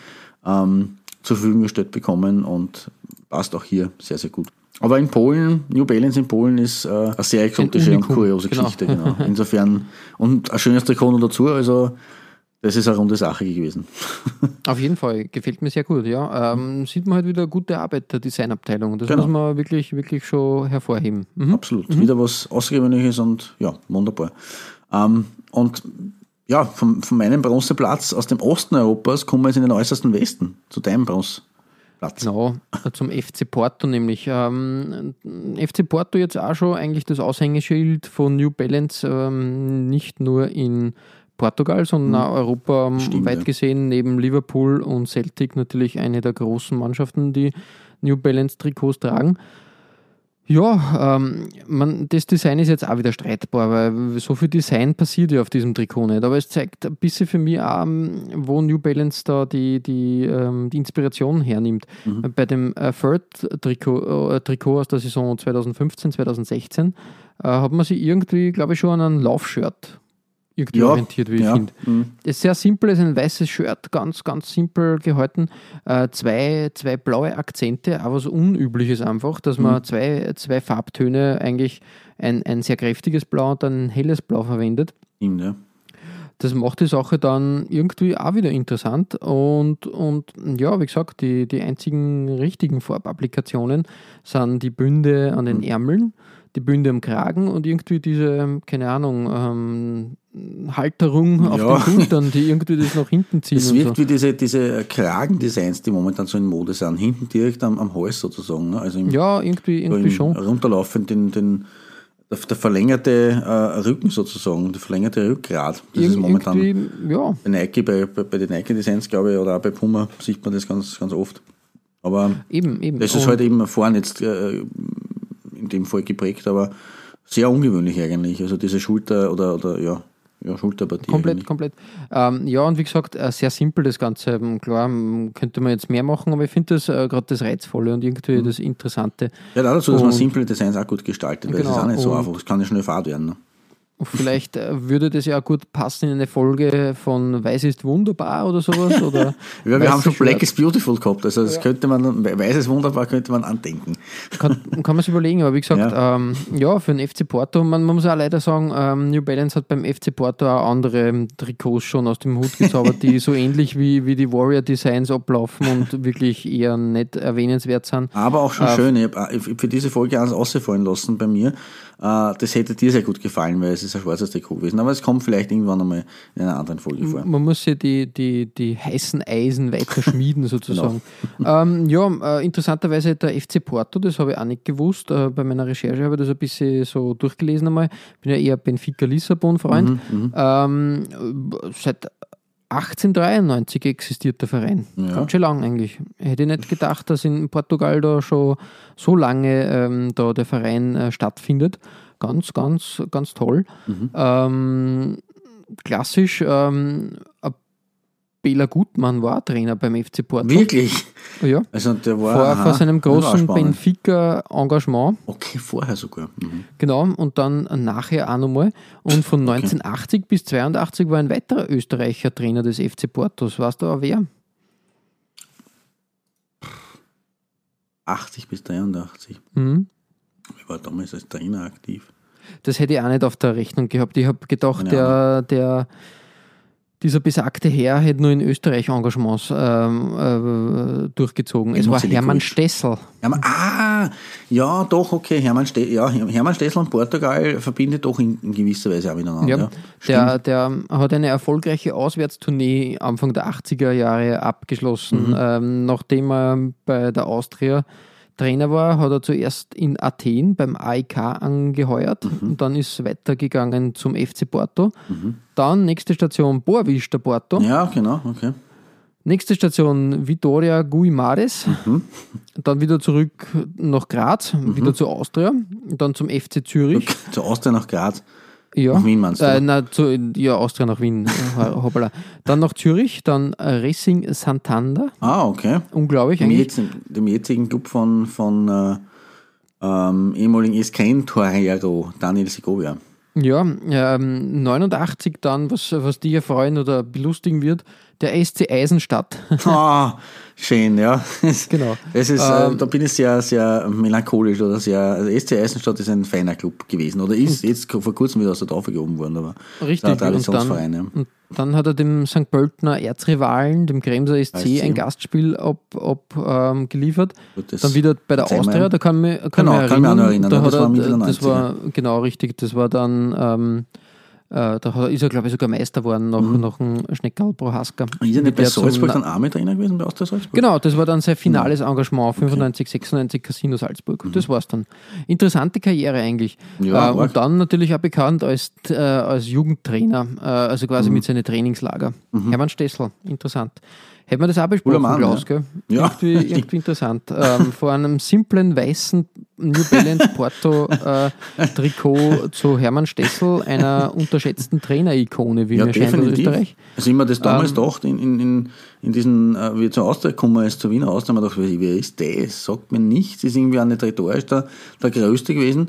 ähm, zur Verfügung gestellt bekommen und passt auch hier sehr, sehr gut. Aber in Polen, New Balance in Polen ist äh, eine sehr exotische und kuriose genau. Geschichte. Genau. Insofern, und ein schönes Trikot dazu, also das ist eine runde Sache gewesen. Auf jeden Fall, gefällt mir sehr gut, ja. Ähm, sieht man halt wieder gute Arbeit der Designabteilung. Das genau. muss man wirklich, wirklich schon hervorheben. Mhm. Absolut. Mhm. Wieder was Außergewöhnliches und ja, wunderbar. Ähm, und ja, von, von meinem Bronzeplatz aus dem Osten Europas kommen wir jetzt in den äußersten Westen, zu deinem Bronze. Platz. Genau, zum FC Porto nämlich. Ähm, FC Porto jetzt auch schon eigentlich das Aushängeschild von New Balance, ähm, nicht nur in Portugal, sondern auch Europa ähm, ja. gesehen, neben Liverpool und Celtic natürlich eine der großen Mannschaften, die New Balance Trikots tragen. Ja, ähm, man, das Design ist jetzt auch wieder streitbar, weil so viel Design passiert ja auf diesem Trikot nicht. Aber es zeigt ein bisschen für mich auch, ähm, wo New Balance da die, die, ähm, die Inspiration hernimmt. Mhm. Bei dem äh, Third Trikot, äh, Trikot aus der Saison 2015, 2016 äh, hat man sich irgendwie, glaube ich, schon an ein Laufshirt irgendwie ja, orientiert, wie ich finde. Mhm. Es ist sehr simpel, es ist ein weißes Shirt, ganz, ganz simpel gehalten. Äh, zwei, zwei blaue Akzente, aber so Unübliches einfach, dass man mhm. zwei, zwei Farbtöne eigentlich ein, ein sehr kräftiges Blau und ein helles Blau verwendet. Ja. Das macht die Sache dann irgendwie auch wieder interessant und, und ja, wie gesagt, die, die einzigen richtigen Farbapplikationen sind die Bünde an den mhm. Ärmeln die Bünde am Kragen und irgendwie diese, keine Ahnung, ähm, Halterung auf ja. den Schultern, die irgendwie das nach hinten ziehen. Es wirkt so. wie diese, diese Kragendesigns, die momentan so in Mode sind, hinten direkt am, am Hals sozusagen. Ne? Also im, ja, irgendwie, irgendwie schon. Runterlaufend den, den, der, der verlängerte äh, Rücken sozusagen, der verlängerte Rückgrat. Das Ir ist momentan ja. bei Nike, bei, bei, bei den Nike-Designs, glaube ich, oder auch bei Puma sieht man das ganz, ganz oft. Aber eben, eben. das ist halt eben vorne jetzt äh, in dem Fall geprägt, aber sehr ungewöhnlich eigentlich. Also diese Schulter oder, oder ja, ja, Schulterpartie. Komplett, eigentlich. komplett. Ähm, ja, und wie gesagt, äh, sehr simpel das Ganze. Ähm, klar, könnte man jetzt mehr machen, aber ich finde das äh, gerade das Reizvolle und irgendwie mhm. das Interessante. Ja, dazu, dass und, man simple Designs auch gut gestaltet, weil genau, es ist auch nicht so einfach. Es kann ja schnell Fahrt werden. Ne? Vielleicht äh, würde das ja auch gut passen in eine Folge von Weiß ist wunderbar oder sowas. Oder ja, wir haben schon Black is Beautiful gehabt, also das ja. könnte man, Weiß ist wunderbar könnte man andenken. Kann, kann man sich überlegen, aber wie gesagt, ja, ähm, ja für den FC Porto, man, man, muss auch leider sagen, ähm, New Balance hat beim FC Porto auch andere ähm, Trikots schon aus dem Hut gezaubert, die so ähnlich wie, wie die Warrior Designs ablaufen und wirklich eher nicht erwähnenswert sind. Aber auch schon äh, schön, ich habe für diese Folge eins ausgefallen lassen bei mir. Äh, das hätte dir sehr gut gefallen, weil es ist ein schwarzes Trikot gewesen. Aber es kommt vielleicht irgendwann einmal in einer anderen Folge vor. Man muss ja die, die, die heißen Eisen weiter schmieden, sozusagen. genau. ähm, ja, äh, interessanterweise der FC Porto, das habe ich auch nicht gewusst. Äh, bei meiner Recherche habe ich das ein bisschen so durchgelesen einmal. Ich bin ja eher Benfica Lissabon-Freund. Mhm, mhm. ähm, seit 1893 existiert der Verein. Ja. Ganz schön lang eigentlich. Hätte ich nicht gedacht, dass in Portugal da schon so lange ähm, da der Verein äh, stattfindet. Ganz, ganz, ganz toll. Mhm. Ähm, klassisch ähm, ein Bela Gutmann war Trainer beim FC Porto. Wirklich? Ja. Also der war vor, aha, vor seinem großen Benfica-Engagement. Okay, vorher sogar. Mhm. Genau, und dann nachher auch nochmal. Und von okay. 1980 bis 82 war ein weiterer Österreicher Trainer des FC Portos. Weißt du auch wer? 80 bis 83. Mhm. Ich war damals als Trainer aktiv. Das hätte ich auch nicht auf der Rechnung gehabt. Ich habe gedacht, der, der dieser besagte Herr hätte nur in Österreich Engagements ähm, äh, durchgezogen. Es war Hermann Stessel. Hermann, ah, ja, doch, okay. Hermann, Ste ja, Hermann Stessel und Portugal verbindet doch in, in gewisser Weise auch miteinander. Ja, der, der hat eine erfolgreiche Auswärtstournee Anfang der 80er Jahre abgeschlossen, mhm. ähm, nachdem er bei der Austria Trainer war, hat er zuerst in Athen beim AIK angeheuert mhm. und dann ist weitergegangen zum FC Porto. Mhm. Dann nächste Station Boavista Porto. Ja, genau, okay. Nächste Station Vitoria Guimares. Mhm. Dann wieder zurück nach Graz, wieder zu Austria. Dann zum FC Zürich. Zur Austria nach Graz. Ja. Nach Wien meinst du? Äh, na, zu, ja, Austria nach Wien. Hoppala. Dann nach Zürich, dann äh, Racing Santander. Ah, okay. Unglaublich Dem, eigentlich. jetzigen, dem jetzigen Club von, von äh, ähm, ehemaligen Escain-Torero Daniel Segovia. Ja, ähm, 89 dann, was, was dich erfreuen oder belustigen wird, der SC Eisenstadt. Ah, schön, ja. Genau. Es ist, äh, Ähm, da bin ich sehr, sehr melancholisch oder sehr. Also SC Eisenstadt ist ein feiner Club gewesen oder ist jetzt vor kurzem wieder aus der Taufe gehoben worden, aber Richtig. ein Und Traditionsverein. dann, ja. und dann hat er dem St. Pöltener Erzrivalen, dem Kremser SC, SC. ein Gastspiel ab, ab, ähm, geliefert. Gut, das Dann wieder bei der Austria, da kann kann Genau, mich kann mich auch noch erinnern, Da das er, war der das war genau richtig, das war dann, ähm, äh, da ist er, glaube ich, sogar Meister geworden nach, nach dem Schneckerl Prohaska. Ist er nicht bei Salzburg dann auch mit Trainer gewesen, bei Austria Salzburg? Genau, das war dann sein finales Engagement, 95, 96 Casino Salzburg. Das war's dann. Interessante Karriere eigentlich. Mhm. Ja, äh, und dann natürlich auch bekannt als, äh, als Jugendtrainer, äh, also quasi Mhm. mit seinen Trainingslager. Hermann Stessel, interessant. Hätten wir das auch besprochen, Mann, Klaus, ja. gell? Ja. Irgendwie, irgendwie interessant. Ähm, vor einem simplen weißen New Balance Porto äh, Trikot zu Hermann Stessel, einer unterschätzten Trainerikone, wie Ja, mir scheint aus definitiv. Österreich. Also immer das damals Ähm, gedacht, in, in, in, in diesen, äh, wie zur Austria gekommen ist, zur Wiener Austria, haben wir gedacht, wer ist das? Sagt mir nichts, ist irgendwie auch nicht rhetorisch der, der Größte gewesen.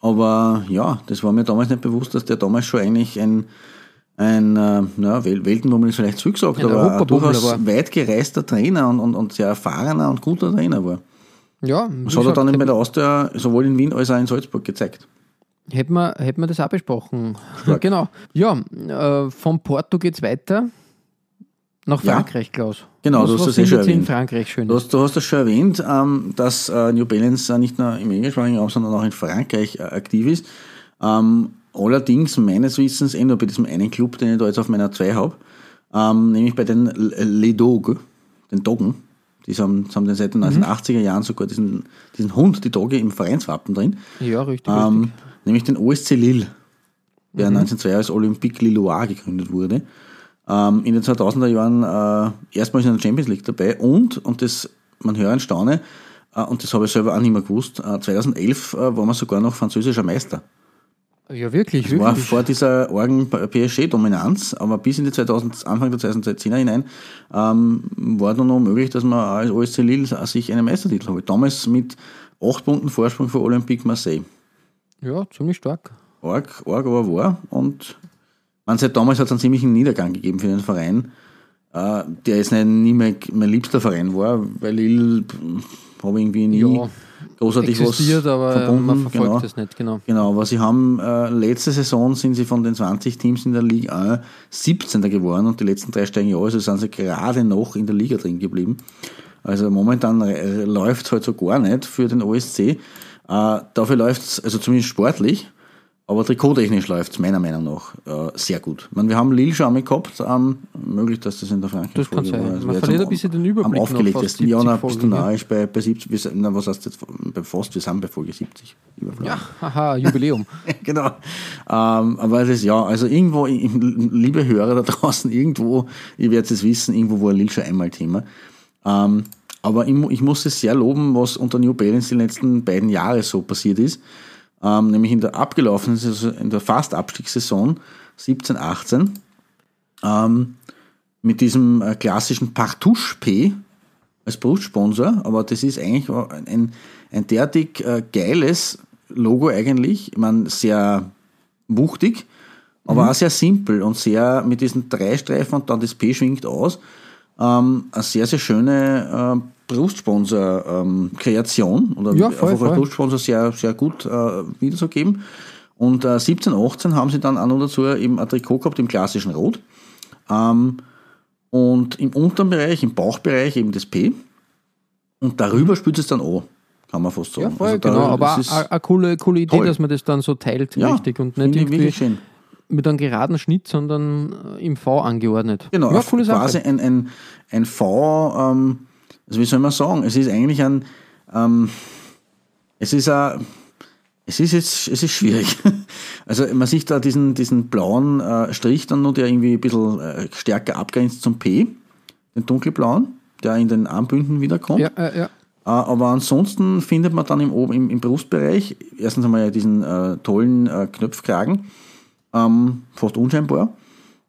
Aber ja, das war mir damals nicht bewusst, dass der damals schon eigentlich ein, ein äh, Wel- Weltenbummel ist vielleicht Ein aber ein Europabummel durchaus war. weit gereister Trainer und, und, und sehr erfahrener und guter Trainer war. Ja, Das hat er dann gesagt, bei der Austria sowohl in Wien als auch in Salzburg gezeigt. Hätten wir, hätten wir das auch besprochen. genau. Ja, äh, von Porto geht's weiter nach Ja. Frankreich, Klaus. Genau, was, du hast das eh schon ihr in erwähnt. Frankreich schön? Du hast, du hast das schon erwähnt, ähm, dass äh, New Balance äh, nicht nur im englischsprachigen Raum, sondern auch in Frankreich äh, aktiv ist. Ähm, allerdings meines Wissens eh nur bei diesem einen Club, den ich da jetzt auf meiner 2 habe, ähm, nämlich bei den L- Les Dogs, den Doggen. Die haben, haben den seit den Mhm. 1980er Jahren sogar diesen, diesen Hund, die Dogge, im Vereinswappen drin. ja, richtig. Ähm, richtig. nämlich den OSC Lille, der Mhm. 1902 als Olympique Lillois gegründet wurde. Ähm, in den 2000er Jahren äh, erstmals in der Champions League dabei und, und das, man hört und staune, äh, und das habe ich selber auch nicht mehr gewusst, äh, 2011 äh, war man sogar noch französischer Meister. Ja, wirklich, Das war wirklich. vor dieser Orgen PSG-Dominanz, aber bis in die 2000, Anfang der 2010er hinein ähm, war dann noch möglich, dass man als OSC Lille sich einen Meistertitel holt. Damals mit acht Punkten Vorsprung vor Olympique Marseille. Ja, ziemlich stark. arg, arg aber war. Und man seit damals hat es einen ziemlichen Niedergang gegeben für den Verein, äh, der jetzt nicht, nie mein, mein liebster Verein war, weil Lille habe irgendwie nie Ja, großartig Existiert, was aber äh, verbunden. man verfolgt genau. das nicht, genau. Genau, aber sie haben äh, letzte Saison sind sie von den 20 Teams in der Liga 1 17. geworden und die letzten drei steigen ja, also sind sie gerade noch in der Liga drin geblieben. Also momentan läuft es halt so gar nicht für den OSC. Äh, dafür läuft es, also zumindest sportlich, aber trikottechnisch läuft es meiner Meinung nach äh, sehr gut. Ich meine, wir haben Lille schon einmal gehabt, ähm, möglich, dass das in der Frankreich Das kann sein. Man wir jetzt verliert ein bisschen den Überblick Am aufgelegtesten. Ja, 70 na, bist du narrisch bei, bei 70, wir sind, na, was heißt jetzt, bei fast, wir sind bei Folge 70. Überflug. Ja, haha, Jubiläum. genau. Ähm, aber das ja, also irgendwo, liebe Hörer da draußen, irgendwo, ihr werdet es wissen, irgendwo war Lille schon einmal Thema. Ähm, aber ich, ich muss es sehr loben, was unter New Balance die letzten beiden Jahre so passiert ist. Ähm, nämlich in der abgelaufenen Saison, in der Fast-Abstiegssaison 17, 18, ähm, mit diesem äh, klassischen Partouche P als Brustsponsor, aber das ist eigentlich ein, ein derartig äh, geiles Logo eigentlich. Ich meine, sehr wuchtig, aber auch sehr simpel und sehr mit diesen drei Streifen und dann das P schwingt aus. Ähm, eine sehr, sehr schöne Brustsponsor-Kreation oder Ja, voll, voll. Brustsponsor sehr, sehr gut äh, wiederzugeben. Und äh, 17, 18 haben sie dann auch noch dazu eben ein Trikot gehabt im klassischen Rot. Ähm, und im unteren Bereich, im Bauchbereich eben das P. Und darüber spült es dann an, kann man fast sagen. Ja, voll, Also genau. Aber eine coole, coole Idee, toll. dass man das dann so teilt, ja, richtig. Und nicht irgendwie schön. mit einem geraden Schnitt, sondern äh, im V angeordnet. Genau, ja, coole Sache. quasi ein, ein, ein V, ähm, also wie soll man sagen, es ist eigentlich ein, ähm, es ist ein, es ist jetzt, es ist schwierig. Also man sieht da diesen, diesen blauen äh, Strich dann noch, der irgendwie ein bisschen äh, stärker abgrenzt zum P. den dunkelblauen, der in den Armbünden wiederkommt. Ja, ja, ja. Äh, Aber ansonsten findet man dann im, Oben- im, im Brustbereich erstens einmal ja diesen äh, tollen äh, Knöpfkragen, ähm, fast unscheinbar.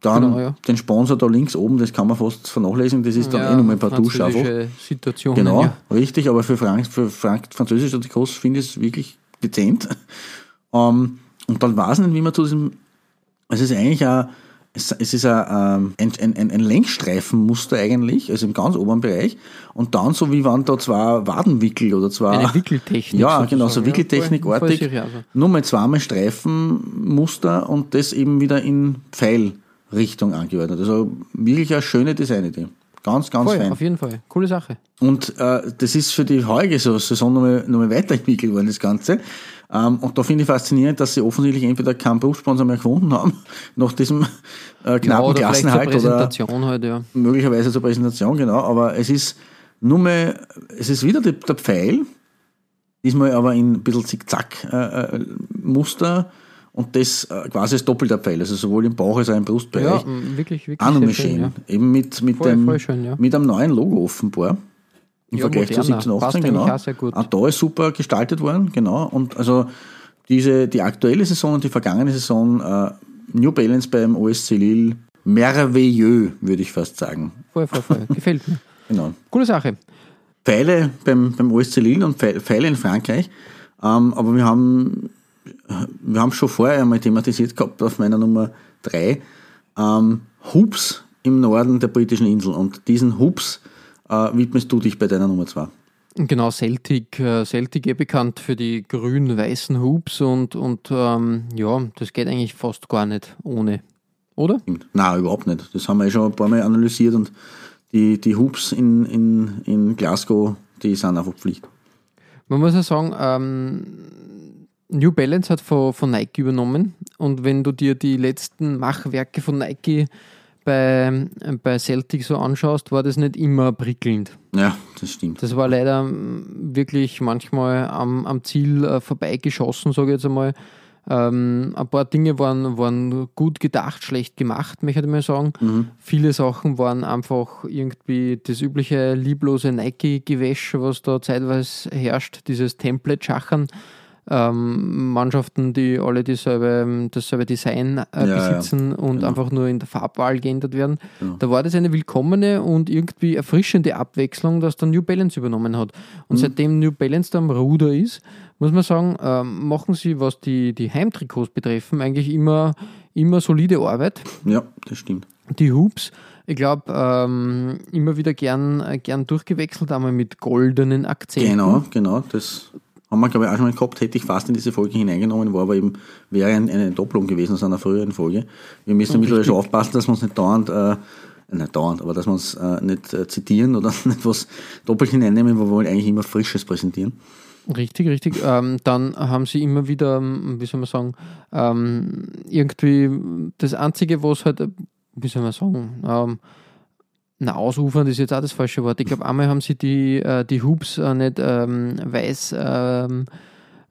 Dann Genau, ja. den Sponsor da links oben, das kann man fast vernachlässigen, das ist dann ja, eh nochmal ein paar Dusch einfach. französische Situationen. Genau, Ja. richtig, aber für, Frank, für Frank, französische Trikots finde ich es wirklich dezent. Ähm, und dann weiß ich nicht, wie man zu diesem, es ist eigentlich ein, es, es ist ein, ähm, ein, ein, ein, Längsstreifenmuster eigentlich, also im ganz oberen Bereich. Und dann so wie waren da zwei Wadenwickel oder zwei. Eine Wickeltechnik. Ja, genau, so Ja, Wickeltechnikartig. voll- voll seriös. Nur mal zweimal Streifenmuster und das eben wieder in Pfeilrichtung angeordnet. Also wirklich eine schöne Designidee. Ganz, ganz Voll, fein. auf jeden Fall. Coole Sache. Und äh, das ist für die heutige Saison nochmal, nochmal weiterentwickelt worden, das Ganze. Ähm, und da finde ich faszinierend, dass sie offensichtlich entweder keinen Berufssponsor mehr gefunden haben, nach diesem äh, knappen ja, oder vielleicht zur Klassenhalt oder Präsentation halt, ja. möglicherweise zur Präsentation, genau. Aber es ist nur mehr, es ist wieder die, der Pfeil, diesmal aber in ein bisschen Zickzack-Muster und das äh, quasi als doppelter Pfeil, also sowohl im Bauch als auch im Ja, Brustbereich. m, wirklich, wirklich. schön. ja. Eben mit, mit, Voll, dem, voll schön, ja. mit einem neuen Logo offenbar. Im Ja, Vergleich zu moderner. 17, Passt 18, eigentlich genau. auch sehr gut. Auch da ist super gestaltet worden, genau. Und also diese, die aktuelle Saison und die vergangene Saison, äh, New Balance beim OSC Lille, merveilleux, würde ich fast sagen. Voll, voll, voll. Gefällt mir. Genau. Coole Sache. Pfeile beim, beim OSC Lille und Pfeile Pfeile in Frankreich. Ähm, aber wir haben, wir haben schon vorher einmal thematisiert gehabt auf meiner Nummer drei ähm, Hoops im Norden der britischen Insel. Und diesen Hoops äh, widmest du dich bei deiner Nummer zwei. Genau, Celtic, äh, Celtic eh bekannt für die grün-weißen Hoops und, und ähm, ja, das geht eigentlich fast gar nicht ohne. Oder? Nein, überhaupt nicht. Das haben wir ja schon ein paar Mal analysiert und die, die Hoops in, in, in Glasgow, die sind einfach Pflicht. Man muss ja sagen, ähm, New Balance hat von, von Nike übernommen und wenn du dir die letzten Machwerke von Nike bei, bei Celtic so anschaust, war das nicht immer prickelnd. Ja, das stimmt. Das war leider mm, wirklich manchmal am, am Ziel äh, vorbeigeschossen, sage ich jetzt einmal. Ähm, ein paar Dinge waren, waren gut gedacht, schlecht gemacht, möchte ich mal sagen. Viele Sachen waren einfach irgendwie das übliche lieblose Nike-Gewäsch, was da zeitweise herrscht, dieses Template-Schachern. Ähm, Mannschaften, die alle dieselbe, dasselbe Design äh, Ja, ja. besitzen und Genau. einfach nur in der Farbwahl geändert werden. Da war das eine willkommene und irgendwie erfrischende Abwechslung, dass der New Balance übernommen hat. Und Mhm. seitdem New Balance da am Ruder ist, muss man sagen, ähm, machen sie, was die, die Heimtrikots betreffen, eigentlich immer, immer solide Arbeit. Ja, das stimmt. Die Hoops, ich glaube, ähm, immer wieder gern, gern durchgewechselt, einmal mit goldenen Akzenten. Genau, genau. Das haben wir, glaube ich, auch schon mal gehabt, hätte ich fast in diese Folge hineingenommen, war aber eben, wäre ein, eine Doppelung gewesen aus einer früheren Folge. Wir müssen mittlerweile schon aufpassen, dass wir uns nicht dauernd, äh, nicht dauernd, aber dass wir uns äh, nicht äh, zitieren oder nicht was doppelt hineinnehmen, weil wir wollen eigentlich immer Frisches präsentieren. Richtig, richtig. Ähm, dann haben sie immer wieder, ähm, wie soll man sagen, ähm, irgendwie das Einzige, was halt, äh, wie soll man sagen, ähm, na, ausufern ist jetzt auch das falsche Wort. Ich glaube, einmal haben sie die, äh, die Hoops äh, nicht ähm, weiß, ähm,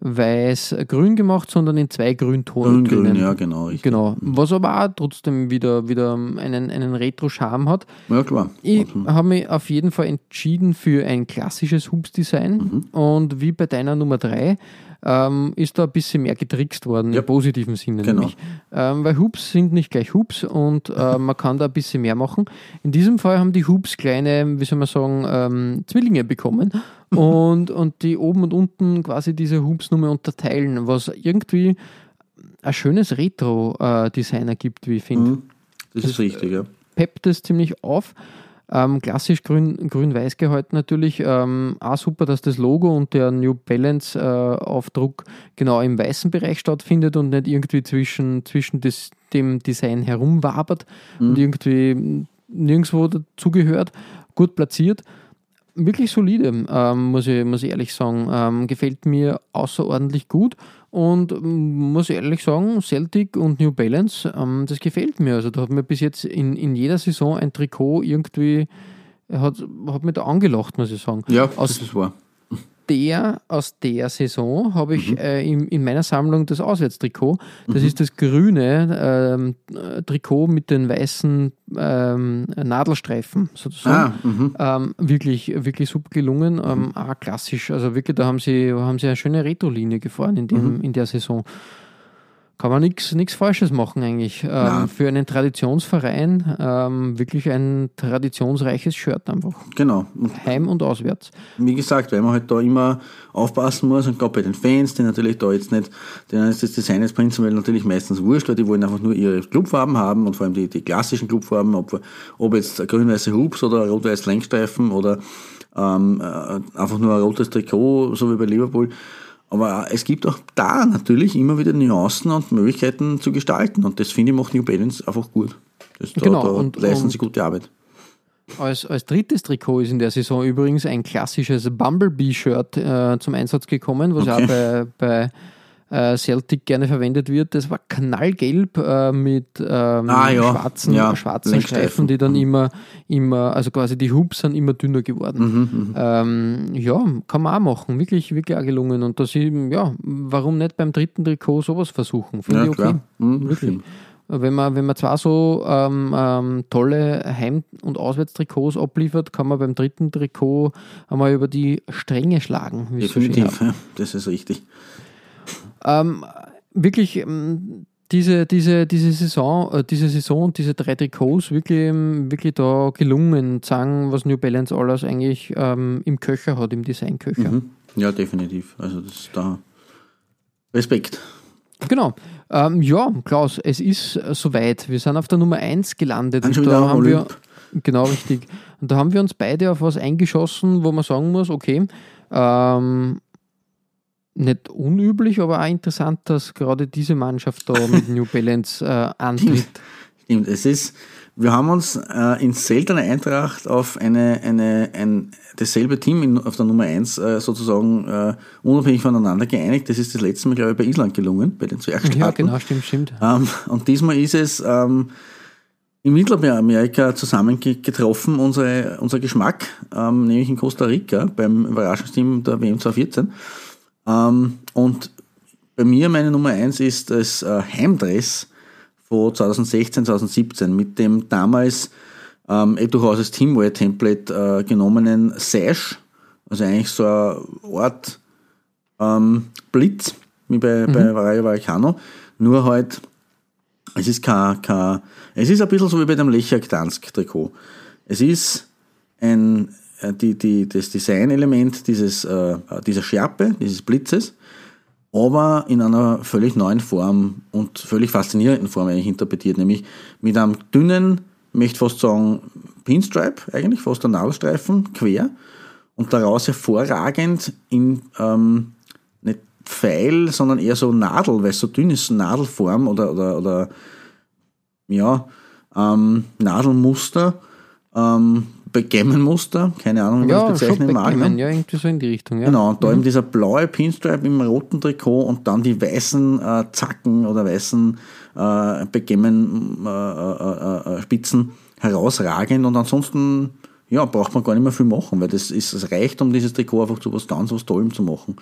weiß-grün gemacht, sondern in zwei Grüntonen. Grün, grün, ja, genau. Richtig. Genau. Was aber auch trotzdem wieder, wieder einen, einen Retro-Charme hat. Ja, klar. Ich habe mich auf jeden Fall entschieden für ein klassisches Hoops-Design und wie bei deiner Nummer 3 ähm, ist da ein bisschen mehr getrickst worden Ja. im positiven Sinne. Genau. Nämlich. Ähm, weil Hoops sind nicht gleich Hoops und äh, man kann da ein bisschen mehr machen. In diesem Fall haben die Hoops kleine, wie soll man sagen, ähm, Zwillinge bekommen und, und die oben und unten quasi diese Hoops nur mehr unterteilen, was irgendwie ein schönes Retro-Design ergibt, wie ich finde Mhm. Das ist richtig, ja. peppt es ziemlich auf. Ähm, klassisch grün- grün-weiß gehalten natürlich. Ähm, auch super, dass das Logo und der New Balance äh, Aufdruck genau im weißen Bereich stattfindet und nicht irgendwie zwischen, zwischen des, dem Design herumwabert und irgendwie nirgendwo dazugehört. Gut platziert. Wirklich solide, ähm, muss, ich, muss ich ehrlich sagen. Ähm, gefällt mir außerordentlich gut und ähm, muss ich ehrlich sagen, Celtic und New Balance, ähm, das gefällt mir. Also da hat mir bis jetzt in, in jeder Saison ein Trikot irgendwie, hat, hat mich da angelacht, muss ich sagen. Ja, Aus- das ist wahr. Der, aus der Saison habe ich äh, in, in meiner Sammlung das Auswärtstrikot. Das ist das grüne ähm, äh, Trikot mit den weißen ähm, Nadelstreifen sozusagen. Ah, mhm. Ähm, wirklich, wirklich super gelungen. Ähm, auch klassisch. Also wirklich, da haben sie, haben sie eine schöne Retro-Linie gefahren in, dem, in der Saison. Kann man nichts Falsches machen eigentlich. Ähm, für einen Traditionsverein ähm, wirklich ein traditionsreiches Shirt einfach. Genau. Und Heim und auswärts. wie gesagt, weil man halt da immer aufpassen muss und gerade bei den Fans, die natürlich da jetzt nicht, denen ist das Design jetzt prinzipiell natürlich meistens wurscht, weil die wollen einfach nur ihre Clubfarben haben und vor allem die, die klassischen Clubfarben, ob, ob jetzt grün-weiße Hubs oder rot-weiß Längsstreifen oder ähm, äh, einfach nur ein rotes Trikot, so wie bei Liverpool. Aber es gibt auch da natürlich immer wieder Nuancen und Möglichkeiten zu gestalten und das finde ich macht New Balance einfach gut. Das, da, Genau, da und- leisten sie gute Arbeit. Als, als drittes Trikot ist in der Saison übrigens ein klassisches Bumblebee-Shirt äh, zum Einsatz gekommen, was Okay. auch bei, bei äh, Celtic gerne verwendet wird. Das war knallgelb äh, mit ähm, Ah, ja. schwarzen, Ja, schwarzen. Streifen, die dann Mhm. immer, immer, also quasi die Hubs sind immer dünner geworden. Mhm, Ähm, ja, kann man auch machen. Wirklich, wirklich auch gelungen. Und das ist, ja, warum nicht beim dritten Trikot sowas versuchen? Finde Ja, ich okay. Mhm, Wirklich. Wenn man, wenn man zwar so ähm, ähm, tolle Heim- und Auswärtstrikots abliefert, kann man beim dritten Trikot einmal über die Stränge schlagen. so Definitiv, ja, das ist richtig. Ähm, wirklich, ähm, diese, diese, diese Saison, äh, diese Saison und diese drei Trikots wirklich, ähm, wirklich da gelungen, sagen, was New Balance alles eigentlich ähm, im Köcher hat, im Designköcher. Mhm. Ja, definitiv. Also das ist da Respekt. Genau. Ähm, ja, Klaus, es ist äh, soweit. Wir sind auf der Nummer 1 gelandet. Und da haben wir, genau richtig. Und da haben wir uns beide auf was eingeschossen, wo man sagen muss, okay, ähm, nicht unüblich, aber auch interessant, dass gerade diese Mannschaft da mit New Balance äh, antritt. Stimmt, es ist, wir haben uns äh, in seltener Eintracht auf eine, eine, ein, dasselbe Team in, auf der Nummer 1 äh, sozusagen äh, unabhängig voneinander geeinigt. Das ist das letzte Mal, glaube ich, bei Island gelungen, bei den Zwergstaaten. Ja, genau, stimmt, stimmt. Ähm, und diesmal ist es ähm, in Mittelamerika zusammengetroffen, unsere, unser Geschmack, ähm, nämlich in Costa Rica beim Überraschungsteam der WM 2014. Ähm, und bei mir meine Nummer eins ist das äh, Heimdress von 2016, 2017 mit dem damals ähm, eh durchaus als Teamwear-Template äh, genommenen Sash, also eigentlich so eine Art ähm, Blitz, wie bei, bei Rayo Vallecano, nur halt es ist kein, kein, es ist ein bisschen so wie bei dem Lechak Gdansk Trikot. Es ist ein, die, die, das Designelement dieses, äh, dieser Schärpe, dieses Blitzes, aber in einer völlig neuen Form und völlig faszinierenden Form eigentlich interpretiert, nämlich mit einem dünnen, möchte fast sagen, Pinstripe, eigentlich fast ein Nadelstreifen quer und daraus hervorragend in ähm, nicht Pfeil, sondern eher so Nadel, weil es so dünn ist, Nadelform oder, oder, oder ja, ähm, Nadelmuster, ähm, Backgammon-Muster, keine Ahnung, wie man Ja, das schon bezeichnen mag. Backgammon, ne? ja, irgendwie so in die Richtung. Ja. Genau, und da eben dieser blaue Pinstripe im roten Trikot und dann die weißen äh, Zacken oder weißen äh, Backgammon-Spitzen äh, äh, äh, Spitzen herausragend und ansonsten ja, braucht man gar nicht mehr viel machen, weil das ist, es reicht, um dieses Trikot einfach zu was ganz was Tollem zu machen.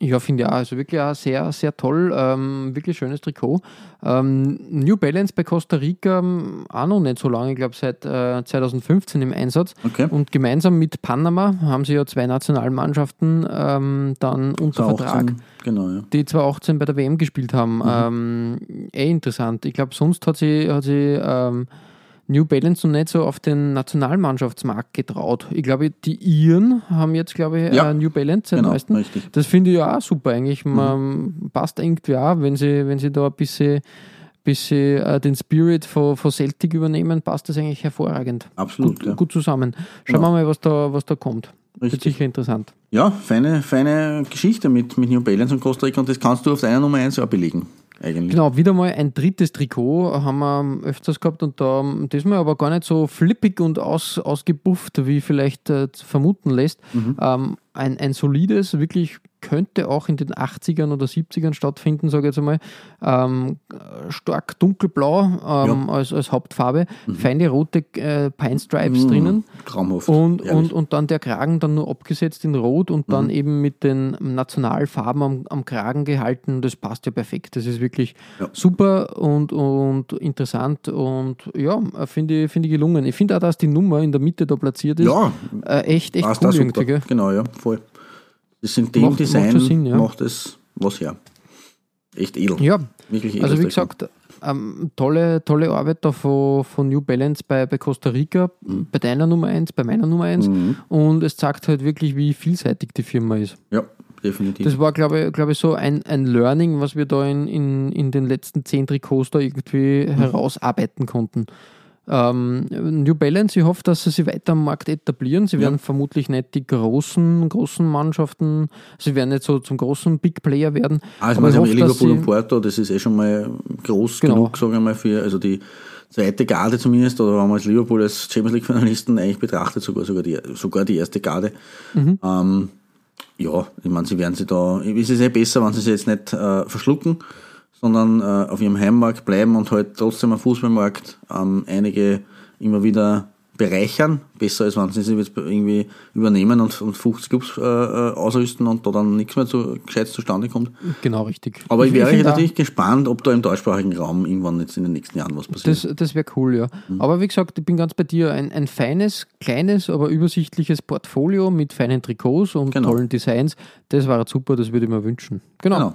Ja, finde ich auch. Also wirklich auch sehr, sehr toll. Ähm, wirklich schönes Trikot. Ähm, New Balance bei Costa Rica ähm, auch noch nicht so lange, ich glaube seit äh, 2015 im Einsatz. Okay. Und gemeinsam mit Panama haben sie ja zwei Nationalmannschaften ähm, dann unter Vertrag, 18, Genau, ja. die 2018 bei der WM gespielt haben. Ähm, eh interessant. Ich glaube, sonst hat sie, hat sie ähm, New Balance noch nicht so auf den Nationalmannschaftsmarkt getraut. Ich glaube, die Iren haben jetzt, glaube ich, Ja. äh, New Balance seit Genau, neuestem. richtig. Das finde ich ja auch super eigentlich. Man passt irgendwie auch, wenn sie, wenn sie da ein bisschen, bisschen äh, den Spirit von, von Celtic übernehmen, passt das eigentlich hervorragend. Absolut, Gut, ja. gut zusammen. Schauen Genau. wir mal, was da, was da kommt. Wird Richtig. sicher interessant. Ja, feine, feine Geschichte mit, mit New Balance und Costa Rica und das kannst du auf deiner Nummer 1 auch belegen, eigentlich. Genau, wieder mal ein drittes Trikot haben wir öfters gehabt und da diesmal aber gar nicht so flippig und aus, ausgebufft, wie vielleicht äh, vermuten lässt. Mhm. Ähm, ein, ein solides, wirklich könnte auch in den 80ern oder 70ern stattfinden, sage ich jetzt einmal. Ähm, stark dunkelblau ähm, als, als Hauptfarbe, feine rote äh, Pine Stripes drinnen. Traumhaft. Und, ehrlich. und, und dann der Kragen dann nur abgesetzt in Rot und Mhm. dann eben mit den Nationalfarben am, am Kragen gehalten. Das passt ja perfekt. Das ist wirklich Ja. super und, und interessant und ja, finde ich, finde ich gelungen. Ich finde auch, dass die Nummer in der Mitte da platziert ist. Ja, äh, echt, echt passt cool irgendwie. Gell? Genau, ja, voll. Das in dem Macht- macht Design schon Sinn, ja. macht es was her. Echt edel. Ja, Wirklich edel. also wie gesagt, ähm, tolle, tolle Arbeit da von, von New Balance bei, bei Costa Rica, Mhm. bei deiner Nummer 1, bei meiner Nummer 1 und es zeigt halt wirklich, wie vielseitig die Firma ist. Ja, definitiv. Das war, glaube ich, glaube ich, so ein, ein Learning, was wir da in, in, in den letzten zehn Trikots da irgendwie herausarbeiten konnten. Ähm, New Balance, ich hoffe, dass sie sich weiter am Markt etablieren. Sie werden vermutlich nicht die großen, großen Mannschaften, sie werden nicht so zum großen Big Player werden. also man ich haben hoffe, dass Liverpool und sie, Porto, das ist eh schon mal groß Genau. genug, sagen wir mal, für also die zweite Garde zumindest, oder wenn man als Liverpool als Champions League Finalisten eigentlich betrachtet, sogar sogar die, sogar die erste Garde. Mhm. Ähm, ja, ich meine, sie werden sie da, es ist eh besser, wenn sie sich jetzt nicht äh, verschlucken, sondern äh, auf ihrem Heimmarkt bleiben und halt trotzdem am Fußballmarkt ähm, einige immer wieder bereichern. Besser als wenn sie sich jetzt irgendwie übernehmen und, und 50 Clubs äh, äh, ausrüsten und da dann nichts mehr zu, gescheit zustande kommt. genau richtig. Aber ich wäre find auch- natürlich gespannt, ob da im deutschsprachigen Raum irgendwann jetzt in den nächsten Jahren was passiert. Das, das wäre cool, ja. Mhm. Aber wie gesagt, ich bin ganz bei dir. Ein, ein feines, kleines, aber übersichtliches Portfolio mit feinen Trikots und Genau. tollen Designs. Das war super, das würde ich mir wünschen. Genau. genau,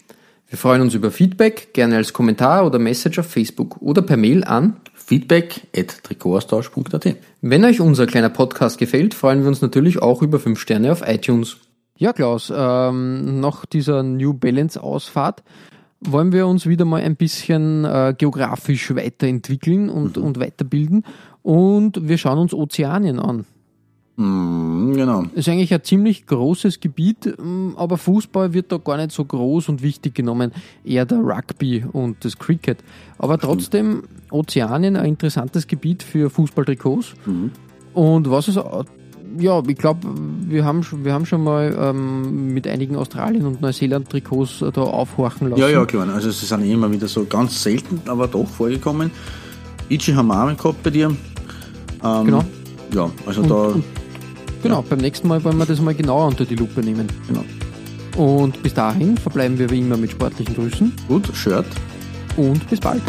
Wir freuen uns über Feedback, gerne als Kommentar oder Message auf Facebook oder per Mail an. feedback at Trikotaustausch.at Wenn euch unser kleiner Podcast gefällt, freuen wir uns natürlich auch über 5 Sterne auf iTunes. Ja, Klaus, ähm, nach dieser New Balance Ausfahrt wollen wir uns wieder mal ein bisschen äh, geografisch weiterentwickeln und, und weiterbilden. Und wir schauen uns Ozeanien an. Mm, genau. ist eigentlich ein ziemlich großes Gebiet, ähm, aber Fußball wird da gar nicht so groß und wichtig genommen. Eher der Rugby und das Cricket. Aber trotzdem Ozeanien ein interessantes Gebiet für Fußballtrikots. Und was ist, ja, ich glaube, wir haben, schon- wir haben schon mal ähm, mit einigen Australien- und Neuseeland-Trikots äh, da aufhorchen lassen. Ja, ja, klar. Also sie sind eh immer wieder so ganz selten, aber doch vorgekommen. Ichi auch gehabt bei dir. Ähm, Genau. Ja, also Und- da, und- Genau, beim nächsten Mal wollen wir das mal genauer unter die Lupe nehmen. genau. Und bis dahin verbleiben wir wie immer mit sportlichen Grüßen Gut, Shirt. und bis bald.